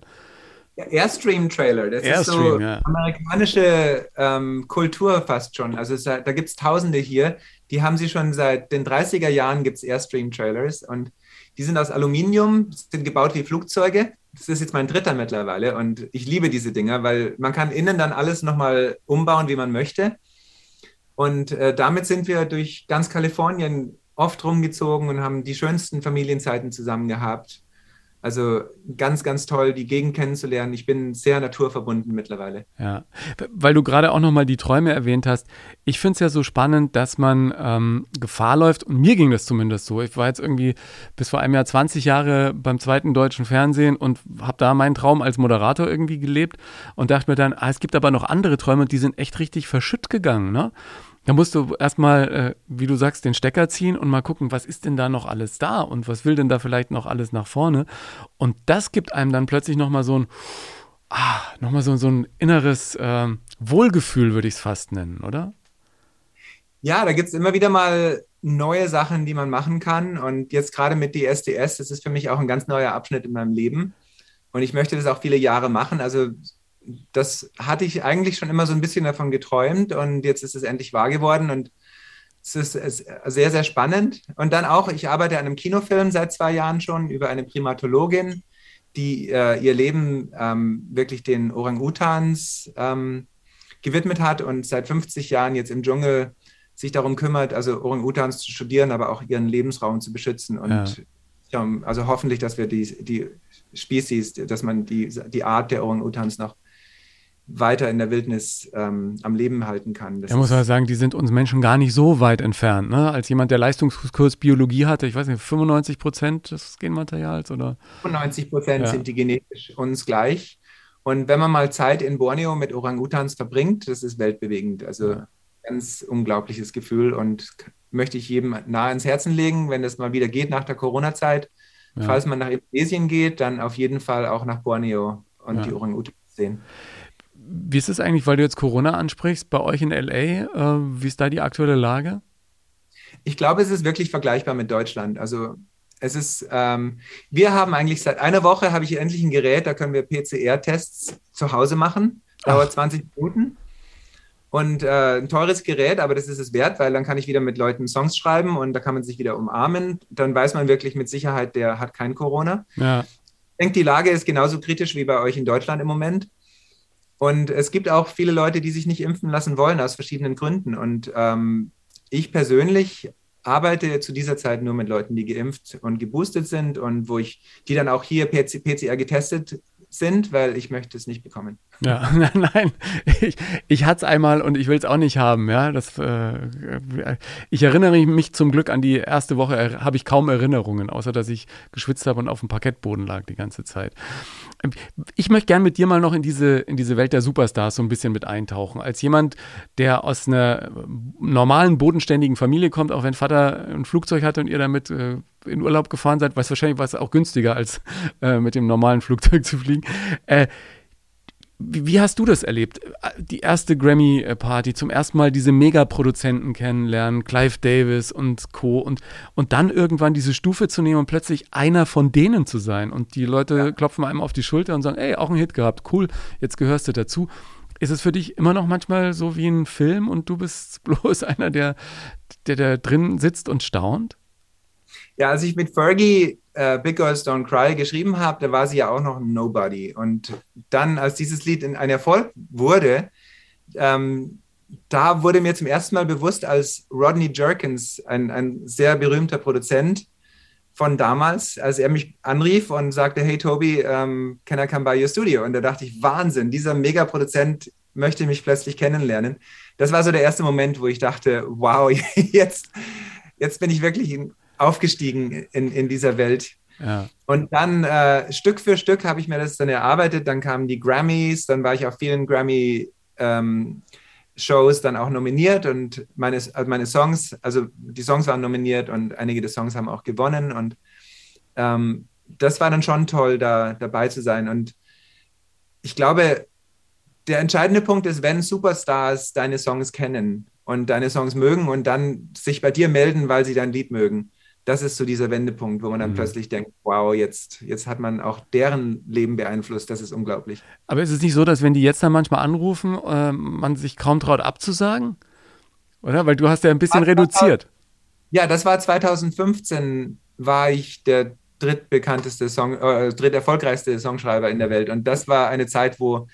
Airstream-Trailer. Das Airstream, ist so ja. amerikanische ähm, Kultur fast schon. Also es, da gibt es Tausende hier, die haben sie schon seit den 30er Jahren gibt es Airstream-Trailers und die sind aus Aluminium, sind gebaut wie Flugzeuge das ist jetzt mein dritter mittlerweile und ich liebe diese Dinger, weil man kann innen dann alles nochmal umbauen, wie man möchte. Und äh, damit sind wir durch ganz Kalifornien oft rumgezogen und haben die schönsten Familienzeiten zusammen gehabt. Also ganz, ganz toll, die Gegend kennenzulernen. Ich bin sehr naturverbunden mittlerweile. Ja, weil du gerade auch nochmal die Träume erwähnt hast. Ich finde es ja so spannend, dass man ähm, Gefahr läuft, und mir ging das zumindest so. Ich war jetzt irgendwie bis vor einem Jahr 20 Jahre beim zweiten deutschen Fernsehen und habe da meinen Traum als Moderator irgendwie gelebt und dachte mir dann, ah, es gibt aber noch andere Träume, die sind echt richtig verschütt gegangen. Ne? Da musst du erstmal, äh, wie du sagst, den Stecker ziehen und mal gucken, was ist denn da noch alles da und was will denn da vielleicht noch alles nach vorne. Und das gibt einem dann plötzlich nochmal so ein, ah, nochmal so, so ein inneres äh, Wohlgefühl, würde ich es fast nennen, oder? Ja, da gibt es immer wieder mal neue Sachen, die man machen kann. Und jetzt gerade mit DSDS, das ist für mich auch ein ganz neuer Abschnitt in meinem Leben. Und ich möchte das auch viele Jahre machen. Also das hatte ich eigentlich schon immer so ein bisschen davon geträumt und jetzt ist es endlich wahr geworden und es ist, sehr, sehr spannend. Und dann auch, ich arbeite an einem Kinofilm seit zwei Jahren schon über eine Primatologin, die äh, ihr Leben ähm, wirklich den Orang-Utans ähm, gewidmet hat und seit 50 Jahren jetzt im Dschungel sich darum kümmert, also Orang-Utans zu studieren, aber auch ihren Lebensraum zu beschützen. Und ja. Also hoffentlich, dass wir die, die Species, dass man die, die Art der Orang-Utans noch weiter in der Wildnis ähm, am Leben halten kann. Das ja, muss man sagen, die sind uns Menschen gar nicht so weit entfernt. Ne? Als jemand, der Leistungskurs Biologie hatte, ich weiß nicht, 95 Prozent des Genmaterials oder? 95 Prozent ja. sind die genetisch uns gleich. Und wenn man mal Zeit in Borneo mit Orang-Utans verbringt, das ist weltbewegend. Also ja. ganz unglaubliches Gefühl und möchte ich jedem nahe ins Herzen legen, wenn es mal wieder geht nach der Corona-Zeit Ja. Falls man nach Indonesien geht, dann auf jeden Fall auch nach Borneo und die Orang-Utans sehen. Wie ist es eigentlich, weil du jetzt Corona ansprichst, bei euch in LA? Äh, wie ist da die aktuelle Lage? Ich glaube, es ist wirklich vergleichbar mit Deutschland. Also es ist, ähm, wir haben eigentlich seit einer Woche habe ich endlich ein Gerät, da können wir PCR-Tests zu Hause machen. Dauert Ach. 20 Minuten. Und äh, ein teures Gerät, aber das ist es wert, weil dann kann ich wieder mit Leuten Songs schreiben und da kann man sich wieder umarmen. Dann weiß man wirklich mit Sicherheit, der hat kein Corona. Ja. Ich denke, die Lage ist genauso kritisch wie bei euch in Deutschland im Moment. Und es gibt auch viele Leute, die sich nicht impfen lassen wollen aus verschiedenen Gründen. Und ähm, ich persönlich arbeite zu dieser Zeit nur mit Leuten, die geimpft und geboostet sind und wo ich die dann auch hier PCR getestet sind, weil ich möchte es nicht bekommen. Ja, nein, nein. Ich, ich hatte es einmal und ich will es auch nicht haben. Ja, das, äh, ich erinnere mich zum Glück an die erste Woche, habe ich kaum Erinnerungen, außer dass ich geschwitzt habe und auf dem Parkettboden lag die ganze Zeit. Ich möchte gerne mit dir mal noch in diese, in diese Welt der Superstars so ein bisschen mit eintauchen. Als jemand, der aus einer normalen, bodenständigen Familie kommt, auch wenn Vater ein Flugzeug hatte und ihr damit äh, in Urlaub gefahren seid, weiß wahrscheinlich war es auch günstiger, als äh, mit dem normalen Flugzeug zu fliegen. Äh, wie, wie, hast du das erlebt? Die erste Grammy-Party, zum ersten Mal diese Megaproduzenten kennenlernen, Clive Davis und Co. Und, und dann irgendwann diese Stufe zu nehmen und plötzlich einer von denen zu sein. Und die Leute ja. klopfen einem auf die Schulter und sagen, ey, auch ein Hit gehabt, cool, jetzt gehörst du dazu. Ist es für dich immer noch manchmal so wie ein Film und du bist bloß einer, der, der da drin sitzt und staunt? Ja, als ich mit Fergie äh, Big Girls Don't Cry geschrieben habe, da war sie ja auch noch Nobody. Und dann, als dieses Lied in ein Erfolg wurde, ähm, da wurde mir zum ersten Mal bewusst, als Rodney Jerkins, ein, ein sehr berühmter Produzent von damals, als er mich anrief und sagte, hey Toby, um, ähm, can I come by your studio? Und da dachte ich, Wahnsinn, dieser Megaproduzent möchte mich plötzlich kennenlernen. Das war so der erste Moment, wo ich dachte, wow, jetzt, jetzt bin ich wirklich ein aufgestiegen in, in dieser Welt. Ja. Und dann äh, Stück für Stück habe ich mir das dann erarbeitet. Dann kamen die Grammys, dann war ich auf vielen Grammy ähm, Shows dann auch nominiert und meine, also meine Songs, also die Songs waren nominiert und einige der Songs haben auch gewonnen und ähm, das war dann schon toll, da dabei zu sein. Und ich glaube, der entscheidende Punkt ist, wenn Superstars deine Songs kennen und deine Songs mögen und dann sich bei dir melden, weil sie dein Lied mögen das ist so dieser Wendepunkt, wo man dann mhm. plötzlich denkt, wow, jetzt, jetzt hat man auch deren Leben beeinflusst. Das ist unglaublich. Aber ist es nicht so, dass wenn die jetzt dann manchmal anrufen, äh, man sich kaum traut abzusagen? Oder? Weil du hast ja ein bisschen reduziert. Ja, das war 2015, war ich der drittbekannteste Song, äh, dritterfolgreichste Songschreiber in der Welt. Und das war eine Zeit, wo,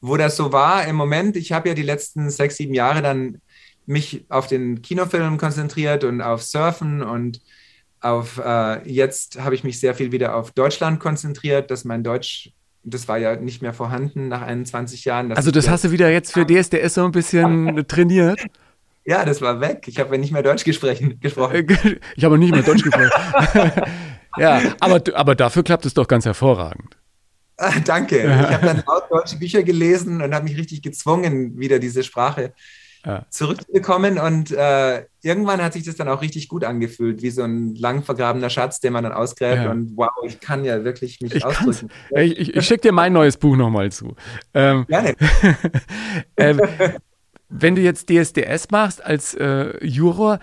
wo das so war. Im Moment, ich habe ja die letzten sechs, sieben Jahre dann mich auf den Kinofilm konzentriert und auf Surfen und auf äh, jetzt habe ich mich sehr viel wieder auf Deutschland konzentriert, dass mein Deutsch, das war ja nicht mehr vorhanden nach 21 Jahren. Also das hast du wieder jetzt für DSDS so ein bisschen trainiert? Ja, das war weg. Ich habe ja nicht mehr Deutsch gesprochen. Ich habe nicht mehr Deutsch gesprochen. ja, aber, aber dafür klappt es doch ganz hervorragend. Ah, danke. Ich habe dann auch deutsche Bücher gelesen und habe mich richtig gezwungen, wieder diese Sprache ja. zurückgekommen und äh, irgendwann hat sich das dann auch richtig gut angefühlt, wie so ein lang vergrabener Schatz, den man dann ausgräbt ja. und wow, ich kann ja wirklich mich ich ausdrücken. Ich, ich, ich schicke dir mein neues Buch nochmal zu. Ähm, Gerne. ähm, wenn du jetzt DSDS machst als äh, Juror,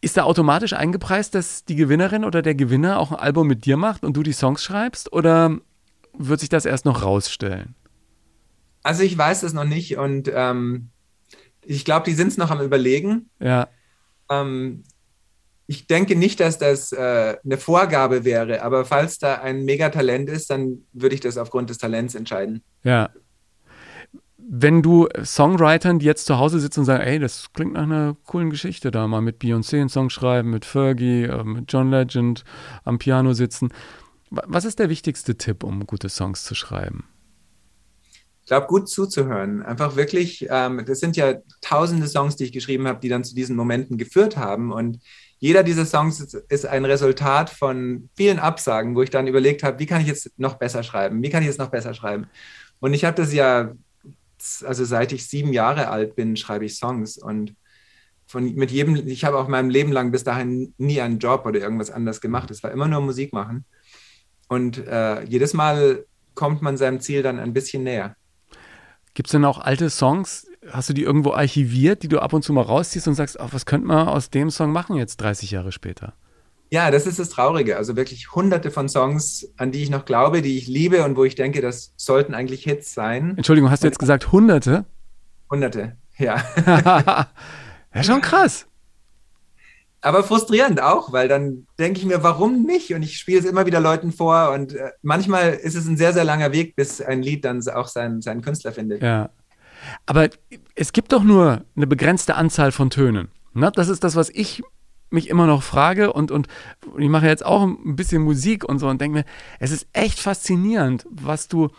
ist da automatisch eingepreist, dass die Gewinnerin oder der Gewinner auch ein Album mit dir macht und du die Songs schreibst oder wird sich das erst noch rausstellen? Also ich weiß es noch nicht und ähm, ich glaube, die sind es noch am Überlegen. Ja. Ähm, ich denke nicht, dass das äh, eine Vorgabe wäre, aber falls da ein Megatalent ist, dann würde ich das aufgrund des Talents entscheiden. Ja. Wenn du Songwritern, die jetzt zu Hause sitzen und sagen, ey, das klingt nach einer coolen Geschichte, da mal mit Beyoncé einen Song schreiben, mit Fergie, äh, mit John Legend am Piano sitzen. Was ist der wichtigste Tipp, um gute Songs zu schreiben? Glaube, gut zuzuhören. Einfach wirklich, ähm, das sind ja tausende Songs, die ich geschrieben habe, die dann zu diesen Momenten geführt haben. Und jeder dieser Songs ist, ist ein Resultat von vielen Absagen, wo ich dann überlegt habe, wie kann ich jetzt noch besser schreiben? Wie kann ich jetzt noch besser schreiben? Und ich habe das ja, also seit ich sieben Jahre alt bin, schreibe ich Songs. Und von mit jedem, ich habe auch meinem Leben lang bis dahin nie einen Job oder irgendwas anderes gemacht. Es war immer nur Musik machen. Und äh, jedes Mal kommt man seinem Ziel dann ein bisschen näher. Gibt es denn auch alte Songs, hast du die irgendwo archiviert, die du ab und zu mal rausziehst und sagst, oh, was könnte man aus dem Song machen jetzt 30 Jahre später? Ja, das ist das Traurige. Also wirklich hunderte von Songs, an die ich noch glaube, die ich liebe und wo ich denke, das sollten eigentlich Hits sein. Entschuldigung, hast du jetzt gesagt hunderte? Hunderte, ja. ja, schon krass. Aber frustrierend auch, weil dann denke ich mir, warum nicht? Und ich spiele es immer wieder Leuten vor und äh, manchmal ist es ein sehr, sehr langer Weg, bis ein Lied dann auch seinen, seinen Künstler findet. Ja. Aber es gibt doch nur eine begrenzte Anzahl von Tönen. Ne? Das ist das, was ich mich immer noch frage und, und ich mache jetzt auch ein bisschen Musik und so und denke mir, es ist echt faszinierend, was du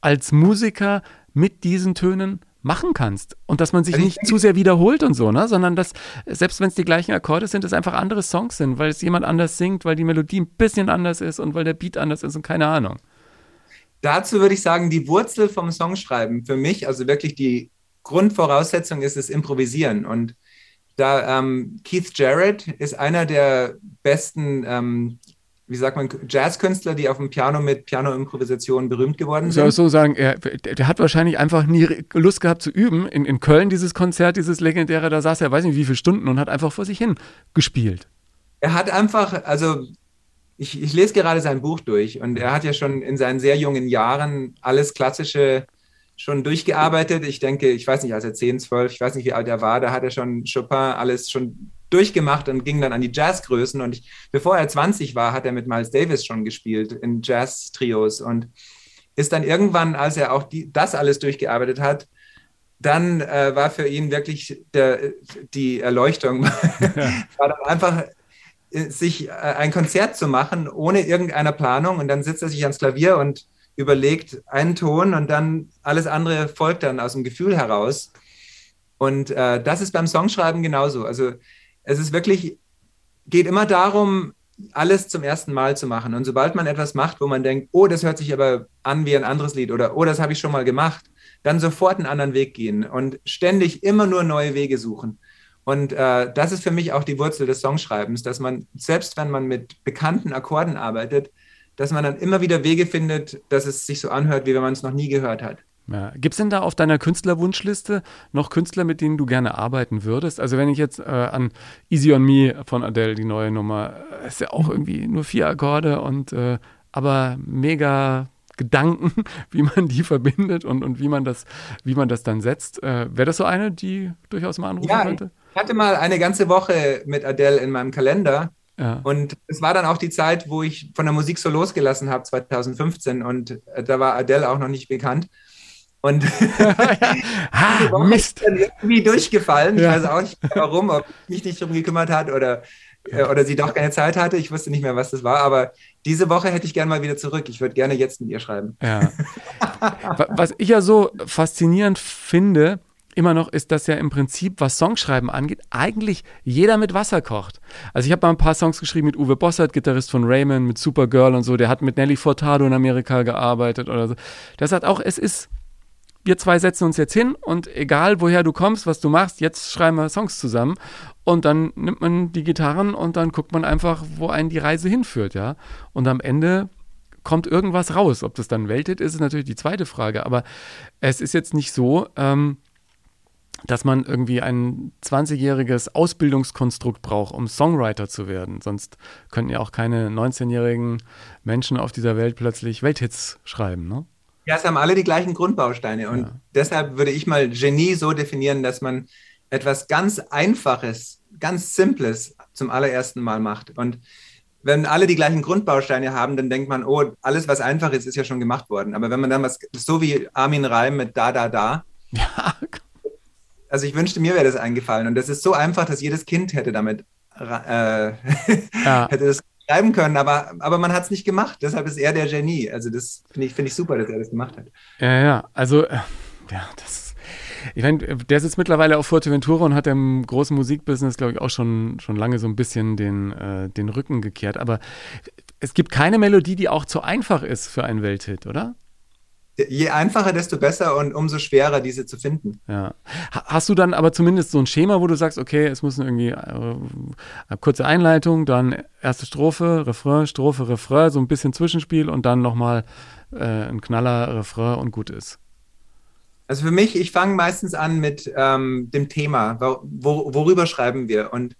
als Musiker mit diesen Tönen machen kannst und dass man sich also nicht zu sehr wiederholt und so, ne? sondern dass selbst wenn es die gleichen Akkorde sind, es einfach andere Songs sind, weil es jemand anders singt, weil die Melodie ein bisschen anders ist und weil der Beat anders ist und keine Ahnung. Dazu würde ich sagen, die Wurzel vom Songschreiben für mich, also wirklich die Grundvoraussetzung ist das Improvisieren und da ähm, Keith Jarrett ist einer der besten, ähm, wie sagt man, Jazzkünstler, die auf dem Piano mit Piano-Improvisation berühmt geworden sind. Soll ich so sagen, er, der hat wahrscheinlich einfach nie Lust gehabt zu üben. In, in Köln dieses Konzert, dieses legendäre, da saß er, weiß nicht wie viele Stunden und hat einfach vor sich hin gespielt. Er hat einfach, also ich, ich lese gerade sein Buch durch und er hat ja schon in seinen sehr jungen Jahren alles klassische schon durchgearbeitet. Ich denke, ich weiß nicht, als er 10, 12, ich weiß nicht, wie alt er war, da hat er schon Chopin alles schon durchgemacht und ging dann an die Jazzgrößen. Und ich, bevor er 20 war, hat er mit Miles Davis schon gespielt in Jazz-Trios und ist dann irgendwann, als er auch die, das alles durchgearbeitet hat, dann äh, war für ihn wirklich der, die Erleuchtung, war dann einfach äh, sich äh, ein Konzert zu machen ohne irgendeine Planung und dann sitzt er sich ans Klavier und überlegt einen Ton und dann alles andere folgt dann aus dem Gefühl heraus. Und äh, das ist beim Songschreiben genauso. Also es ist wirklich, geht immer darum, alles zum ersten Mal zu machen. Und sobald man etwas macht, wo man denkt, oh, das hört sich aber an wie ein anderes Lied oder oh, das habe ich schon mal gemacht, dann sofort einen anderen Weg gehen und ständig immer nur neue Wege suchen. Und äh, das ist für mich auch die Wurzel des Songschreibens, dass man, selbst wenn man mit bekannten Akkorden arbeitet, dass man dann immer wieder Wege findet, dass es sich so anhört, wie wenn man es noch nie gehört hat. Ja. Gibt es denn da auf deiner Künstlerwunschliste noch Künstler, mit denen du gerne arbeiten würdest? Also wenn ich jetzt äh, an Easy on Me von Adele, die neue Nummer, äh, ist ja auch irgendwie nur vier Akkorde und äh, aber mega Gedanken, wie man die verbindet und, und wie man das, wie man das dann setzt. Äh, Wäre das so eine, die durchaus mal anrufen ja, könnte? Ich hatte mal eine ganze Woche mit Adele in meinem Kalender ja. Und es war dann auch die Zeit, wo ich von der Musik so losgelassen habe, 2015. Und äh, da war Adele auch noch nicht bekannt. Und ah, Mist. dann irgendwie durchgefallen. Ja. Ich weiß auch nicht warum, ob mich nicht darum gekümmert hat oder, äh, oder sie doch keine Zeit hatte. Ich wusste nicht mehr, was das war. Aber diese Woche hätte ich gerne mal wieder zurück. Ich würde gerne jetzt mit ihr schreiben. Ja. was ich ja so faszinierend finde, immer noch ist, dass ja im Prinzip, was Songschreiben angeht, eigentlich jeder mit Wasser kocht. Also ich habe mal ein paar Songs geschrieben mit Uwe Bossert, Gitarrist von Raymond, mit Supergirl und so, der hat mit Nelly Furtado in Amerika gearbeitet oder so. Der sagt auch, es ist, wir zwei setzen uns jetzt hin und egal woher du kommst, was du machst, jetzt schreiben wir Songs zusammen und dann nimmt man die Gitarren und dann guckt man einfach, wo einen die Reise hinführt, ja. Und am Ende kommt irgendwas raus. Ob das dann Welthit ist, ist natürlich die zweite Frage. Aber es ist jetzt nicht so, ähm, dass man irgendwie ein 20-jähriges Ausbildungskonstrukt braucht, um Songwriter zu werden. Sonst könnten ja auch keine 19-jährigen Menschen auf dieser Welt plötzlich Welthits schreiben, ne? Ja, es haben alle die gleichen Grundbausteine. Und ja. deshalb würde ich mal Genie so definieren, dass man etwas ganz Einfaches, ganz Simples zum allerersten Mal macht. Und wenn alle die gleichen Grundbausteine haben, dann denkt man, oh, alles, was einfach ist, ist ja schon gemacht worden. Aber wenn man dann was, so wie Armin Reim mit Da, Da, Da, ja, also ich wünschte, mir wäre das eingefallen. Und das ist so einfach, dass jedes Kind hätte damit äh, ja. hätte das schreiben können, aber, aber man hat es nicht gemacht. Deshalb ist er der Genie. Also das finde ich, find ich super, dass er das gemacht hat. Ja, ja, also äh, ja, das ich meine, der sitzt mittlerweile auf Fuerteventura und hat im großen Musikbusiness, glaube ich, auch schon, schon lange so ein bisschen den, äh, den Rücken gekehrt. Aber es gibt keine Melodie, die auch zu einfach ist für einen Welthit, oder? Je einfacher, desto besser und umso schwerer, diese zu finden. Ja. Hast du dann aber zumindest so ein Schema, wo du sagst, okay, es muss irgendwie äh, kurze Einleitung, dann erste Strophe, Refrain, Strophe, Refrain, so ein bisschen Zwischenspiel und dann nochmal äh, ein Knaller, Refrain und gut ist? Also für mich, ich fange meistens an mit ähm, dem Thema, wo, worüber schreiben wir? Und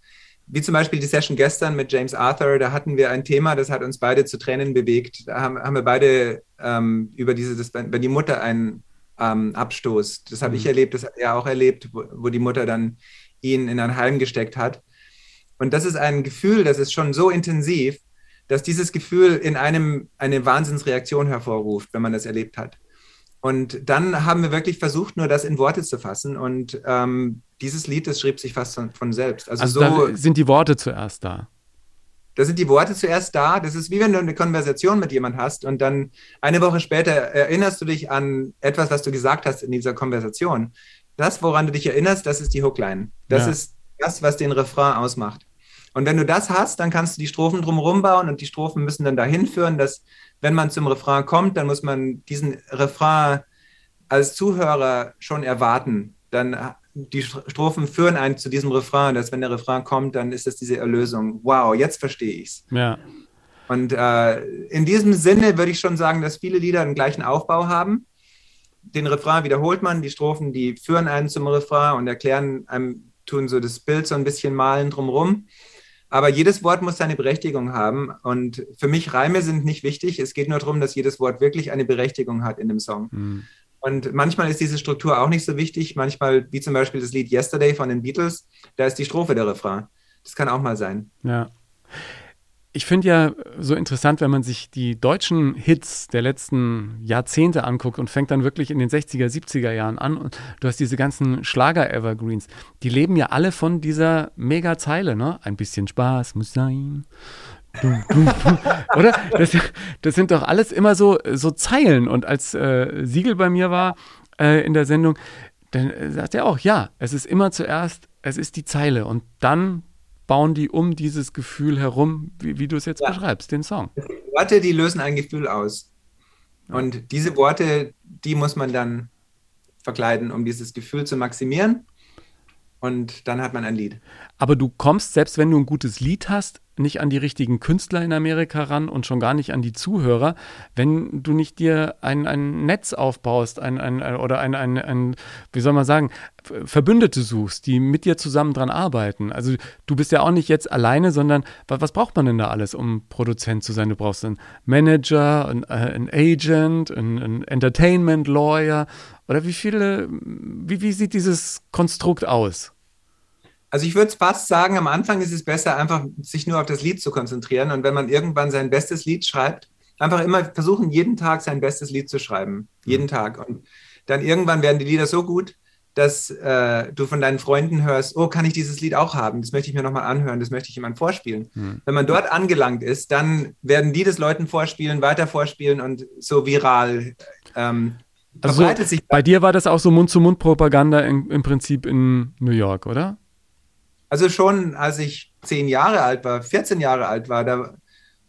wie zum Beispiel die Session gestern mit James Arthur, da hatten wir ein Thema, das hat uns beide zu Tränen bewegt. Da haben, haben wir beide ähm, über diese, das, wenn die Mutter einen ähm, Abstoß, das habe mhm. ich erlebt, das hat er auch erlebt, wo, wo, die Mutter dann ihn in ein Heim gesteckt hat. Und das ist ein Gefühl, das ist schon so intensiv, dass dieses Gefühl in einem eine Wahnsinnsreaktion hervorruft, wenn man das erlebt hat. Und dann haben wir wirklich versucht, nur das in Worte zu fassen. Und ähm, dieses Lied, das schrieb sich fast von, selbst. Also, also so, sind die Worte zuerst da. Da sind die Worte zuerst da. Das ist wie wenn du eine Konversation mit jemand hast und dann eine Woche später erinnerst du dich an etwas, was du gesagt hast in dieser Konversation. Das, woran du dich erinnerst, das ist die Hookline. Das ja. ist das, was den Refrain ausmacht. Und wenn du das hast, dann kannst du die Strophen drumherum bauen und die Strophen müssen dann dahin führen, dass, wenn man zum Refrain kommt, dann muss man diesen Refrain als Zuhörer schon erwarten. Dann die Strophen führen einen zu diesem Refrain, dass wenn der Refrain kommt, dann ist das diese Erlösung. Wow, jetzt verstehe ich es. Ja. Und äh, in diesem Sinne würde ich schon sagen, dass viele Lieder den gleichen Aufbau haben. Den Refrain wiederholt man, die Strophen, die führen einen zum Refrain und erklären einem, tun so das Bild so ein bisschen malen drumherum. Aber jedes Wort muss seine Berechtigung haben. Und für mich Reime sind nicht wichtig. Es geht nur darum, dass jedes Wort wirklich eine Berechtigung hat in dem Song. Mhm. Und manchmal ist diese Struktur auch nicht so wichtig. Manchmal, wie zum Beispiel das Lied Yesterday von den Beatles, da ist die Strophe der Refrain. Das kann auch mal sein. Ja ich finde ja so interessant, wenn man sich die deutschen Hits der letzten Jahrzehnte anguckt und fängt dann wirklich in den 60er, 70er Jahren an und du hast diese ganzen Schlager-Evergreens, die leben ja alle von dieser Mega-Zeile, ne? Ein bisschen Spaß muss sein. Oder? Das, das, sind doch alles immer so, so Zeilen. Und als äh, Siegel bei mir war äh, in der Sendung, dann sagt er auch, ja, es ist immer zuerst, es ist die Zeile und dann bauen die um dieses Gefühl herum, wie, wie du es jetzt ja. beschreibst, den Song. Worte, die lösen ein Gefühl aus. Und diese Worte, die muss man dann verkleiden, um dieses Gefühl zu maximieren. Und dann hat man ein Lied. Aber du kommst, selbst wenn du ein gutes Lied hast, nicht an die richtigen Künstler in Amerika ran und schon gar nicht an die Zuhörer, wenn du nicht dir ein, ein Netz aufbaust ein, ein, oder ein, ein, ein, wie soll man sagen, Verbündete suchst, die mit dir zusammen dran arbeiten. Also du bist ja auch nicht jetzt alleine, sondern was braucht man denn da alles, um Produzent zu sein? Du brauchst einen Manager, einen, äh, einen Agent, einen, einen Entertainment Lawyer oder wie viele, wie, wie sieht dieses Konstrukt aus? Also ich würde fast sagen, am Anfang ist es besser, einfach sich nur auf das Lied zu konzentrieren. Und wenn man irgendwann sein bestes Lied schreibt, einfach immer versuchen, jeden Tag sein bestes Lied zu schreiben. Jeden mhm. Tag. Und dann irgendwann werden die Lieder so gut, dass äh, du von deinen Freunden hörst, oh, kann ich dieses Lied auch haben? Das möchte ich mir nochmal anhören, das möchte ich jemandem vorspielen. Mhm. Wenn man dort angelangt ist, dann werden die das Leuten vorspielen, weiter vorspielen und so viral ähm, also sich. Bei dir war das auch so Mund-zu-Mund-Propaganda im Prinzip in New York, oder? Also schon, als ich zehn Jahre alt war, 14 Jahre alt war, da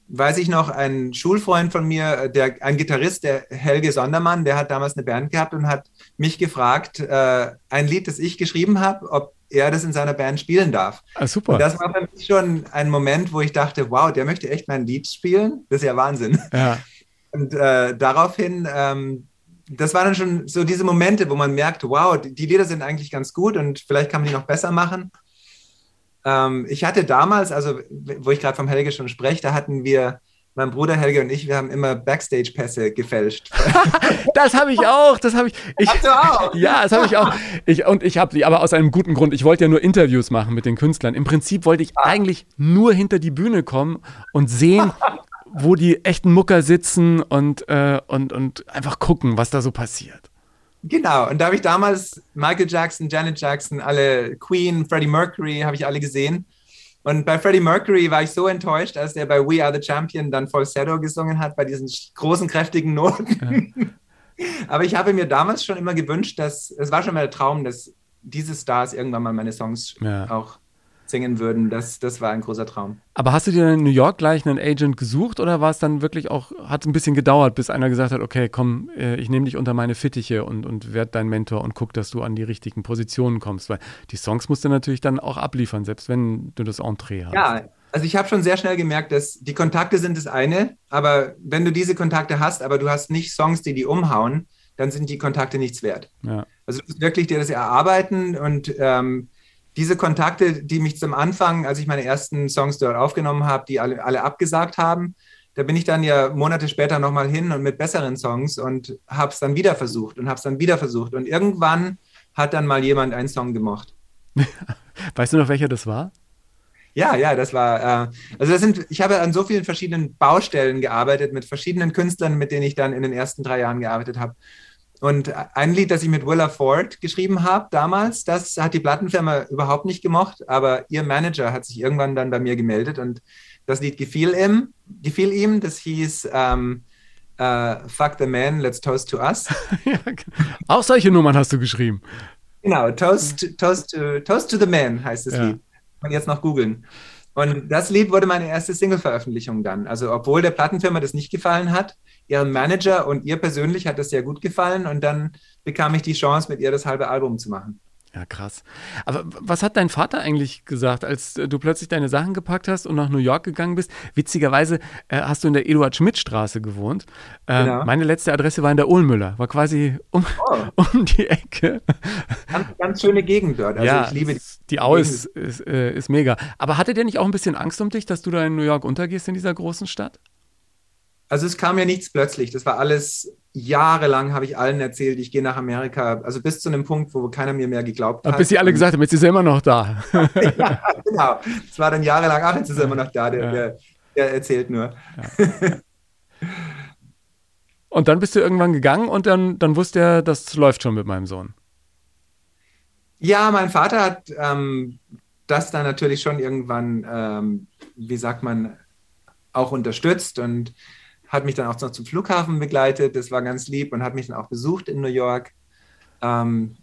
weiß ich noch, ein Schulfreund von mir, der, ein Gitarrist, der Helge Sondermann, der hat damals eine Band gehabt und hat mich gefragt, äh, ein Lied, das ich geschrieben habe, ob er das in seiner Band spielen darf. Ah, super. Und das war für mich schon ein Moment, wo ich dachte, wow, der möchte echt mein Lied spielen. Das ist ja Wahnsinn. Ja. Und äh, daraufhin, ähm, das waren dann schon so diese Momente, wo man merkt, wow, die, die Lieder sind eigentlich ganz gut und vielleicht kann man die noch besser machen. Ähm, ich hatte damals, also wo ich gerade vom Helge schon spreche, da hatten wir, mein Bruder Helge und ich, wir haben immer Backstage-Pässe gefälscht. das habe ich auch, das habe ich. ich Hast du auch? Ja, das habe ich auch. Ich, und ich habe sie, aber aus einem guten Grund. Ich wollte ja nur Interviews machen mit den Künstlern. Im Prinzip wollte ich ah. eigentlich nur hinter die Bühne kommen und sehen, wo die echten Mucker sitzen und, äh, und, und einfach gucken, was da so passiert. Genau, und da habe ich damals Michael Jackson, Janet Jackson, alle Queen, Freddie Mercury, habe ich alle gesehen. Und bei Freddie Mercury war ich so enttäuscht, als der bei We Are the Champion dann Falsetto gesungen hat, bei diesen großen, kräftigen Noten. Ja. Aber ich habe mir damals schon immer gewünscht, dass es war schon mal der Traum, dass diese Stars irgendwann mal meine Songs ja. auch singen würden. Das, das war ein großer Traum. Aber hast du dir in New York gleich einen Agent gesucht oder war es dann wirklich auch, hat es ein bisschen gedauert, bis einer gesagt hat, okay, komm, äh, ich nehme dich unter meine Fittiche und, und werde dein Mentor und guck, dass du an die richtigen Positionen kommst? Weil die Songs musst du natürlich dann auch abliefern, selbst wenn du das Entree hast. Ja, also ich habe schon sehr schnell gemerkt, dass die Kontakte sind das eine, aber wenn du diese Kontakte hast, aber du hast nicht Songs, die die umhauen, dann sind die Kontakte nichts wert. Ja. Also du musst wirklich dir das erarbeiten und ähm, diese Kontakte, die mich zum Anfang, als ich meine ersten Songs dort aufgenommen habe, die alle, alle abgesagt haben, da bin ich dann ja Monate später nochmal hin und mit besseren Songs und habe es dann wieder versucht und habe es dann wieder versucht. Und irgendwann hat dann mal jemand einen Song gemocht. weißt du noch, welcher das war? Ja, ja, das war, äh, also das sind, ich habe an so vielen verschiedenen Baustellen gearbeitet, mit verschiedenen Künstlern, mit denen ich dann in den ersten drei Jahren gearbeitet habe. Und ein Lied, das ich mit Willa Ford geschrieben habe damals, das hat die Plattenfirma überhaupt nicht gemocht, aber ihr Manager hat sich irgendwann dann bei mir gemeldet und das Lied gefiel ihm, gefiel ihm. Das hieß ähm, uh, Fuck the Man, Let's Toast to Us. ja, auch solche Nummern hast du geschrieben. Genau, Toast, Toast, to, Toast to the Man heißt das ja. Lied man jetzt noch googeln. Und das Lied wurde meine erste Single-Veröffentlichung dann. Also obwohl der Plattenfirma das nicht gefallen hat, ihrem Manager und ihr persönlich hat das sehr gut gefallen und dann bekam ich die Chance, mit ihr das halbe Album zu machen. Ja, krass. Aber was hat dein Vater eigentlich gesagt, als äh, du plötzlich deine Sachen gepackt hast und nach New York gegangen bist? Witzigerweise äh, hast du in der Eduard-Schmidt-Straße gewohnt. Äh, genau. Meine letzte Adresse war in der Ulmüller, war quasi um, oh. um die Ecke. Ganz, ganz, schöne Gegend dort. Also ja, ich liebe die, die Au ist, ist, äh, ist mega. Aber hatte der nicht auch ein bisschen Angst um dich, dass du da in New York untergehst in dieser großen Stadt? Also es kam ja nichts plötzlich. Das war alles jahrelang, habe ich allen erzählt, ich gehe nach Amerika. Also bis zu einem Punkt, wo keiner mir mehr geglaubt hat. Bis sie alle gesagt haben, jetzt ist er immer noch da. ja, genau. Es war dann jahrelang, ach, jetzt ist er immer noch da, der, ja. der, der erzählt nur. Ja. Und dann bist du irgendwann gegangen und dann, dann wusste er, das läuft schon mit meinem Sohn. Ja, mein Vater hat ähm, das dann natürlich schon irgendwann, ähm, wie sagt man, auch unterstützt und hat mich dann auch noch zum Flughafen begleitet. Das war ganz lieb und hat mich dann auch besucht in New York. Ähm,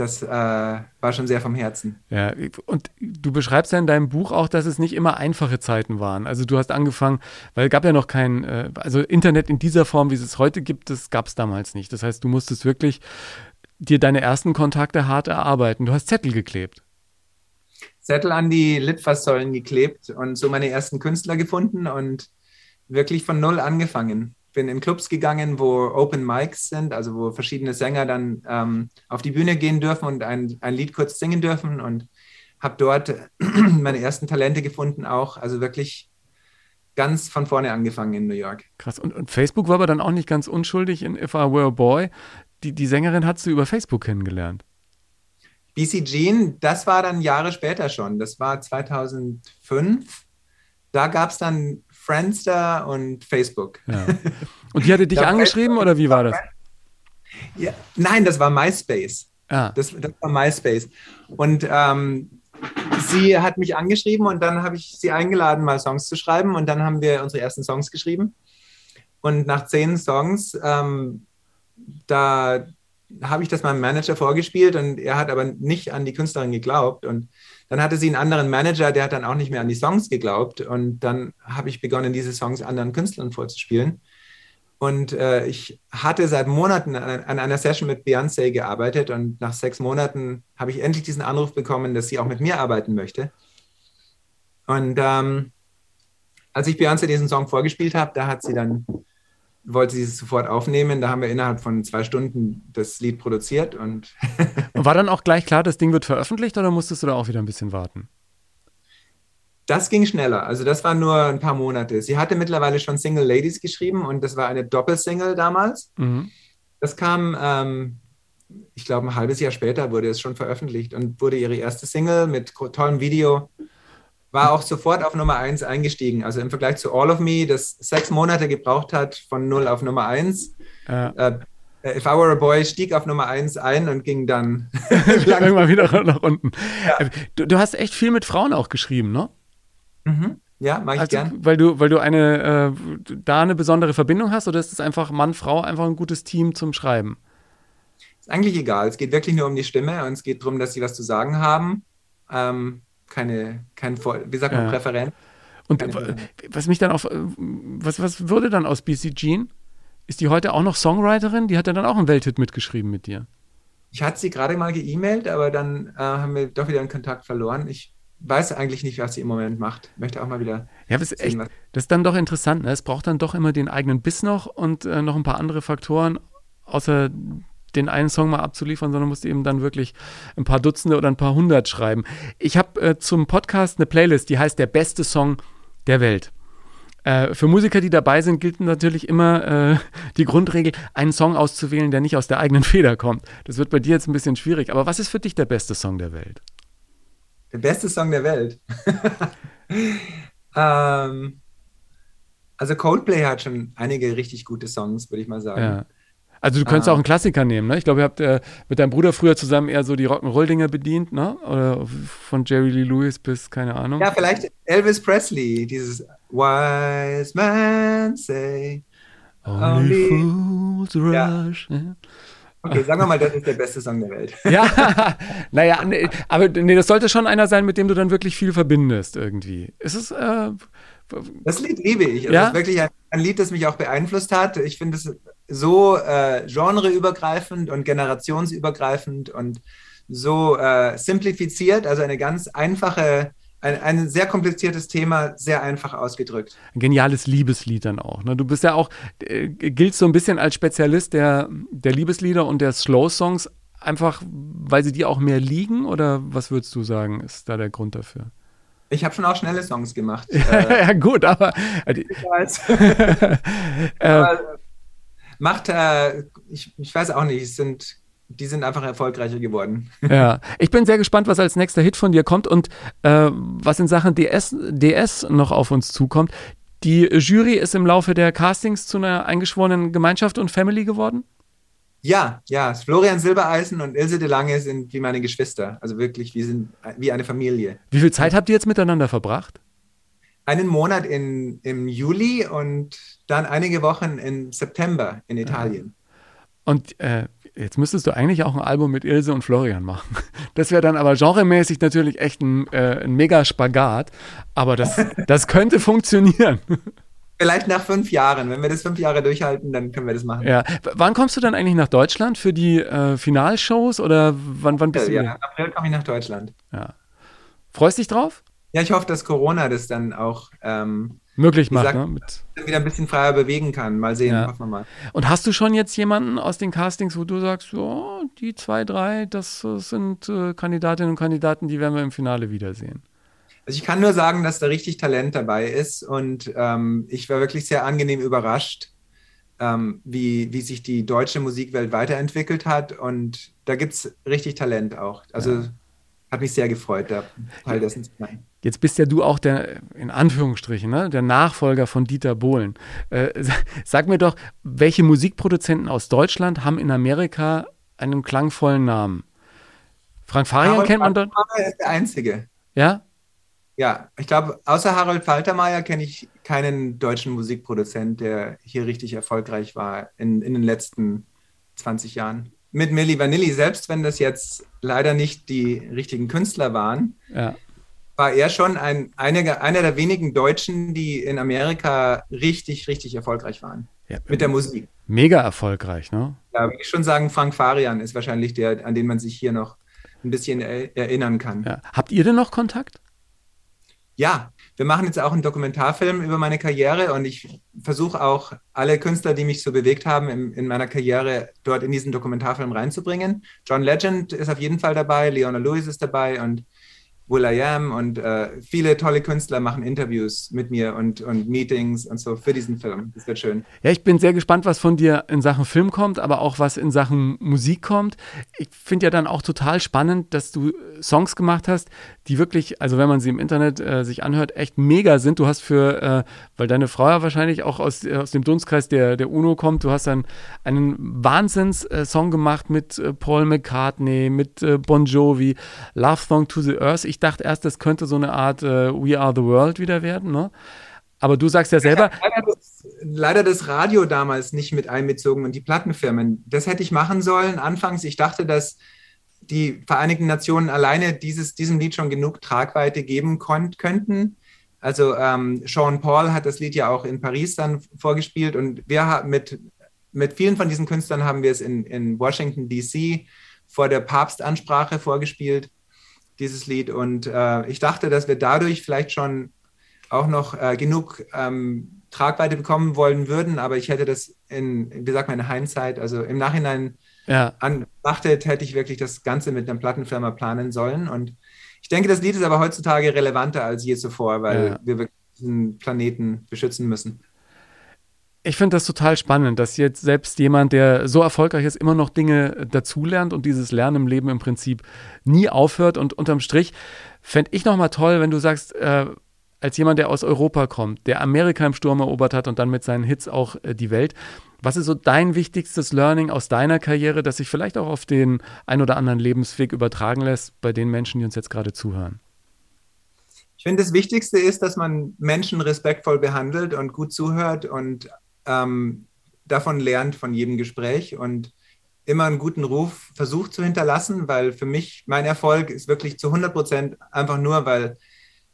das äh, war schon sehr vom Herzen. Ja, und du beschreibst ja in deinem Buch auch, dass es nicht immer einfache Zeiten waren. Also du hast angefangen, weil es gab ja noch kein, äh, also Internet in dieser Form, wie es es heute gibt, das gab es damals nicht. Das heißt, du musstest wirklich dir deine ersten Kontakte hart erarbeiten. Du hast Zettel geklebt. Zettel an die Litfaßsäulen geklebt und so meine ersten Künstler gefunden und wirklich von null angefangen. Bin in Clubs gegangen, wo Open Mics sind, also wo verschiedene Sänger dann ähm, auf die Bühne gehen dürfen und ein, ein Lied kurz singen dürfen und habe dort meine ersten Talente gefunden auch. Also wirklich ganz von vorne angefangen in New York. Krass. Und, und, Facebook war aber dann auch nicht ganz unschuldig in If I Were a Boy. Die, die Sängerin hast du über Facebook kennengelernt. BC Jean, das war dann Jahre später schon. Das war 2005. Da gab es dann Friendster und Facebook. Ja. Und die hatte dich angeschrieben oder wie war das? Ja, nein, das war MySpace. Ah. Das, das war MySpace. Und ähm, sie hat mich angeschrieben und dann habe ich sie eingeladen, mal Songs zu schreiben. Und dann haben wir unsere ersten Songs geschrieben. Und nach zehn Songs, ähm, da habe ich das meinem Manager vorgespielt und er hat aber nicht an die Künstlerin geglaubt. Und dann hatte sie einen anderen Manager, der hat dann auch nicht mehr an die Songs geglaubt. Und dann habe ich begonnen, diese Songs anderen Künstlern vorzuspielen. Und äh, ich hatte seit Monaten an, an, einer Session mit Beyoncé gearbeitet und nach sechs Monaten habe ich endlich diesen Anruf bekommen, dass sie auch mit mir arbeiten möchte. Und ähm, als ich Beyoncé diesen Song vorgespielt habe, da hat sie dann wollte sie es sofort aufnehmen. Da haben wir innerhalb von zwei Stunden das Lied produziert. Und, war dann auch gleich klar, das Ding wird veröffentlicht oder musstest du da auch wieder ein bisschen warten? Das ging schneller. Also das waren nur ein paar Monate. Sie hatte mittlerweile schon Single Ladies geschrieben und das war eine Doppelsingle damals. Mhm. Das kam, ähm, ich glaube, ein halbes Jahr später wurde es schon veröffentlicht und wurde ihre erste Single mit tollem Video war auch sofort auf Nummer 1 eingestiegen. Also im Vergleich zu All of Me, das sechs Monate gebraucht hat von 0 auf Nummer 1. Ja. Äh, If I Were a Boy stieg auf Nummer 1 ein und ging dann irgendwann wieder nach unten. Ja. Äh, du, du, hast echt viel mit Frauen auch geschrieben, ne? Mhm. Ja, mag ich also, gern. Weil du, weil du eine, äh, da eine besondere Verbindung hast oder ist es einfach Mann, Frau, einfach ein gutes Team zum Schreiben? Ist eigentlich egal. Es geht wirklich nur um die Stimme und es geht darum, dass sie was zu sagen haben. Ähm, keine, kein, wie sagt man, Ja. Präferenz. Und Keine was mich dann auf, was, was würde dann aus BC Jean? Ist die heute auch noch Songwriterin? Die hat ja dann auch einen Welthit mitgeschrieben mit dir. Ich hatte sie gerade mal geemailt, aber dann äh, haben wir doch wieder den Kontakt verloren. Ich weiß eigentlich nicht, was sie im Moment macht. Möchte auch mal wieder. Ja, das ist echt, was- das ist dann doch interessant. Ne? Es braucht dann doch immer den eigenen Biss noch und äh, noch ein paar andere Faktoren, außer den einen Song mal abzuliefern, sondern musst eben dann wirklich ein paar Dutzende oder ein paar hundert schreiben. Ich habe äh, zum Podcast eine Playlist, die heißt Der beste Song der Welt. Äh, für Musiker, die dabei sind, gilt natürlich immer äh, die Grundregel, einen Song auszuwählen, der nicht aus der eigenen Feder kommt. Das wird bei dir jetzt ein bisschen schwierig. Aber was ist für dich der beste Song der Welt? Der beste Song der Welt. ähm, also Coldplay hat schon einige richtig gute Songs, würde ich mal sagen. Ja. Also du könntest Ah. auch einen Klassiker nehmen, ne? Ich glaube, ihr habt äh, mit deinem Bruder früher zusammen eher so die Rock'n'Roll-Dinger bedient, ne? Oder von Jerry Lee Lewis bis, keine Ahnung. Ja, vielleicht Elvis Presley, dieses Wise Man Say. Only Only- fools Ja. rush. Ja, Okay, sagen wir mal, das ist der beste Song der Welt. ja. naja, nee, aber nee, das sollte schon einer sein, mit dem du dann wirklich viel verbindest irgendwie. Ist es, äh, Das Lied liebe ich. Also Ja? Das ist wirklich ein, ein Lied, das mich auch beeinflusst hat. Ich finde es so äh, genreübergreifend und generationsübergreifend und so äh, simplifiziert, also eine ganz einfache, ein, ein sehr kompliziertes Thema, sehr einfach ausgedrückt. ein geniales Liebeslied dann auch. Ne? Du bist ja auch, äh, gilt so ein bisschen als Spezialist der, der Liebeslieder und der Slow-Songs, einfach weil sie dir auch mehr liegen? Oder was würdest du sagen, ist da der Grund dafür? Ich habe schon auch schnelle Songs gemacht. äh, ja, gut, aber äh, Aber macht, äh, ich, ich weiß auch nicht, es sind, die sind einfach erfolgreicher geworden. ja, ich bin sehr gespannt, was als nächster Hit von dir kommt und äh, was in Sachen DS, DS noch auf uns zukommt. Die Jury ist im Laufe der Castings zu einer eingeschworenen Gemeinschaft und Family geworden? Ja, ja, Florian Silbereisen und Ilse de Lange sind wie meine Geschwister. Also wirklich, wir sind wie eine Familie. Wie viel Zeit habt ihr jetzt miteinander verbracht? Einen Monat in, im Juli und dann einige Wochen im September in Italien. Und äh, jetzt müsstest du eigentlich auch ein Album mit Ilse und Florian machen. Das wäre dann aber genremäßig natürlich echt ein, äh, ein mega Spagat. Aber das, das könnte funktionieren. Vielleicht nach fünf Jahren. Wenn wir das fünf Jahre durchhalten, dann können wir das machen. Ja. W- Wann kommst du dann eigentlich nach Deutschland für die äh, Finalshows oder wann, wann bist du? ja, wieder- im April komme ich nach Deutschland. Ja. Freust dich drauf? Ja, ich hoffe, dass Corona das dann auch ähm, Möglich macht, sagt- ne? Wieder ein bisschen freier bewegen kann. Mal sehen, Ja. hoffen wir mal. und hast du schon jetzt jemanden aus den Castings, wo du sagst, oh, die zwei, drei, das sind äh, Kandidatinnen und Kandidaten, die werden wir im Finale wiedersehen? Also ich kann nur sagen, dass da richtig Talent dabei ist und ähm, ich war wirklich sehr angenehm überrascht, ähm, wie, wie sich die deutsche Musikwelt weiterentwickelt hat und da gibt es richtig Talent auch. Also hat mich sehr gefreut, da Teil dessen zu sein. Jetzt bist ja du auch der, in Anführungsstrichen, ne, der Nachfolger von Dieter Bohlen. Äh, sa- sag mir doch, welche Musikproduzenten aus Deutschland haben in Amerika einen klangvollen Namen? Frank Farian Harold kennt man dort? Ist der Einzige. Ja? Ja, ich glaube, außer Harold Faltermeier kenne ich keinen deutschen Musikproduzent, der hier richtig erfolgreich war in, in den letzten 20 Jahren. Mit Milli Vanilli, selbst wenn das jetzt leider nicht die richtigen Künstler waren, Ja. War er schon ein, einige, einer der wenigen Deutschen, die in Amerika richtig, richtig erfolgreich waren ja. mit der Musik. Mega erfolgreich, ne? Ja, würde ich schon sagen, Frank Farian ist wahrscheinlich der, an den man sich hier noch ein bisschen er erinnern kann. Ja. Habt ihr denn noch Kontakt? Ja, wir machen jetzt auch einen Dokumentarfilm über meine Karriere und ich versuche auch alle Künstler, die mich so bewegt haben, in, in meiner Karriere dort in diesen Dokumentarfilm reinzubringen. John Legend ist auf jeden Fall dabei, Leona Lewis ist dabei und Will I Am und äh, viele tolle Künstler machen Interviews mit mir und, und Meetings und so für diesen Film. Das wird schön. Ja, ich bin sehr gespannt, was von dir in Sachen Film kommt, aber auch was in Sachen Musik kommt. Ich finde ja dann auch total spannend, dass du äh, Songs gemacht hast, die wirklich, also wenn man sie im Internet äh, sich anhört, echt mega sind. Du hast für, äh, weil deine Frau ja wahrscheinlich auch aus, äh, aus dem Dunstkreis der, der UNO kommt, du hast dann einen Wahnsinns-Song gemacht mit äh, Paul McCartney, mit äh, Bon Jovi, Love Song to the Earth. Ich dachte erst, das könnte so eine Art äh, We Are the World wieder werden, ne? Aber du sagst ja selber, Leider das, leider das Radio damals nicht mit einbezogen und die Plattenfirmen. Das hätte ich machen sollen anfangs. Ich dachte, dass die Vereinigten Nationen alleine dieses, diesem Lied schon genug Tragweite geben könnten. Also ähm, Sean Paul hat das Lied ja auch in Paris dann vorgespielt und wir haben mit, mit vielen von diesen Künstlern haben wir es in, in Washington, DC vor der Papstansprache vorgespielt, dieses Lied. Und äh, ich dachte, dass wir dadurch vielleicht schon auch noch äh, genug ähm, Tragweite bekommen wollen würden, aber ich hätte das in, wie sagt man, in Hindsight, also im Nachhinein ja. anbetrachtet, hätte ich wirklich das Ganze mit einer Plattenfirma planen sollen. Und ich denke, das Lied ist aber heutzutage relevanter als je zuvor, weil ja. wir diesen Planeten beschützen müssen. Ich finde das total spannend, dass jetzt selbst jemand, der so erfolgreich ist, immer noch Dinge dazulernt und dieses Lernen im Leben im Prinzip nie aufhört. Und unterm Strich fände ich nochmal toll, wenn du sagst, äh, als jemand, der aus Europa kommt, der Amerika im Sturm erobert hat und dann mit seinen Hits auch äh, die Welt, was ist so dein wichtigstes Learning aus deiner Karriere, das sich vielleicht auch auf den ein oder anderen Lebensweg übertragen lässt bei den Menschen, die uns jetzt gerade zuhören? Ich finde, das Wichtigste ist, dass man Menschen respektvoll behandelt und gut zuhört und ähm, davon lernt von jedem Gespräch und immer einen guten Ruf versucht zu hinterlassen, weil für mich mein Erfolg ist wirklich zu 100 Prozent einfach nur, weil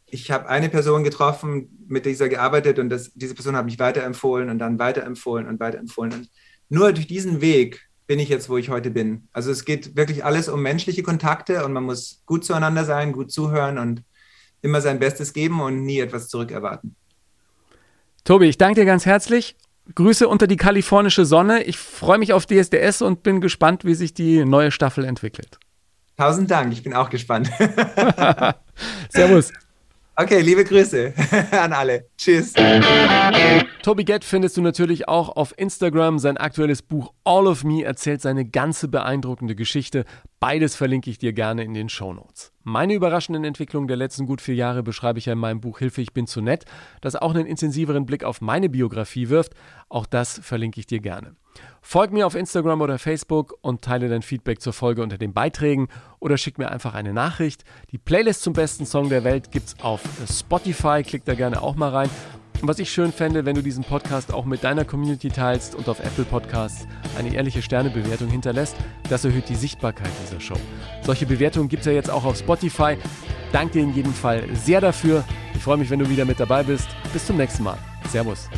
ich habe eine Person getroffen, mit dieser gearbeitet und das, diese Person hat mich weiterempfohlen und dann weiterempfohlen und weiterempfohlen. Und nur durch diesen Weg bin ich jetzt, wo ich heute bin. Also es geht wirklich alles um menschliche Kontakte und man muss gut zueinander sein, gut zuhören und immer sein Bestes geben und nie etwas zurückerwarten. Tobi, ich danke dir ganz herzlich. Grüße unter die kalifornische Sonne. Ich freue mich auf DSDS und bin gespannt, wie sich die neue Staffel entwickelt. Tausend Dank, ich bin auch gespannt. Servus. Okay, liebe Grüße an alle. Tschüss. Toby Gett findest du natürlich auch auf Instagram. Sein aktuelles Buch All of Me erzählt seine ganze beeindruckende Geschichte. Beides verlinke ich dir gerne in den Show Notes. Meine überraschenden Entwicklungen der letzten gut vier Jahre beschreibe ich ja in meinem Buch Hilfe, ich bin zu nett, das auch einen intensiveren Blick auf meine Biografie wirft. Auch das verlinke ich dir gerne. Folg mir auf Instagram oder Facebook und teile dein Feedback zur Folge unter den Beiträgen oder schick mir einfach eine Nachricht. Die Playlist zum besten Song der Welt gibt's auf Spotify, klick da gerne auch mal rein. Und was ich schön fände, wenn du diesen Podcast auch mit deiner Community teilst und auf Apple Podcasts eine ehrliche Sternebewertung hinterlässt, das erhöht die Sichtbarkeit dieser Show. Solche Bewertungen gibt es ja jetzt auch auf Spotify. Danke dir in jedem Fall sehr dafür. Ich freue mich, wenn du wieder mit dabei bist. Bis zum nächsten Mal. Servus.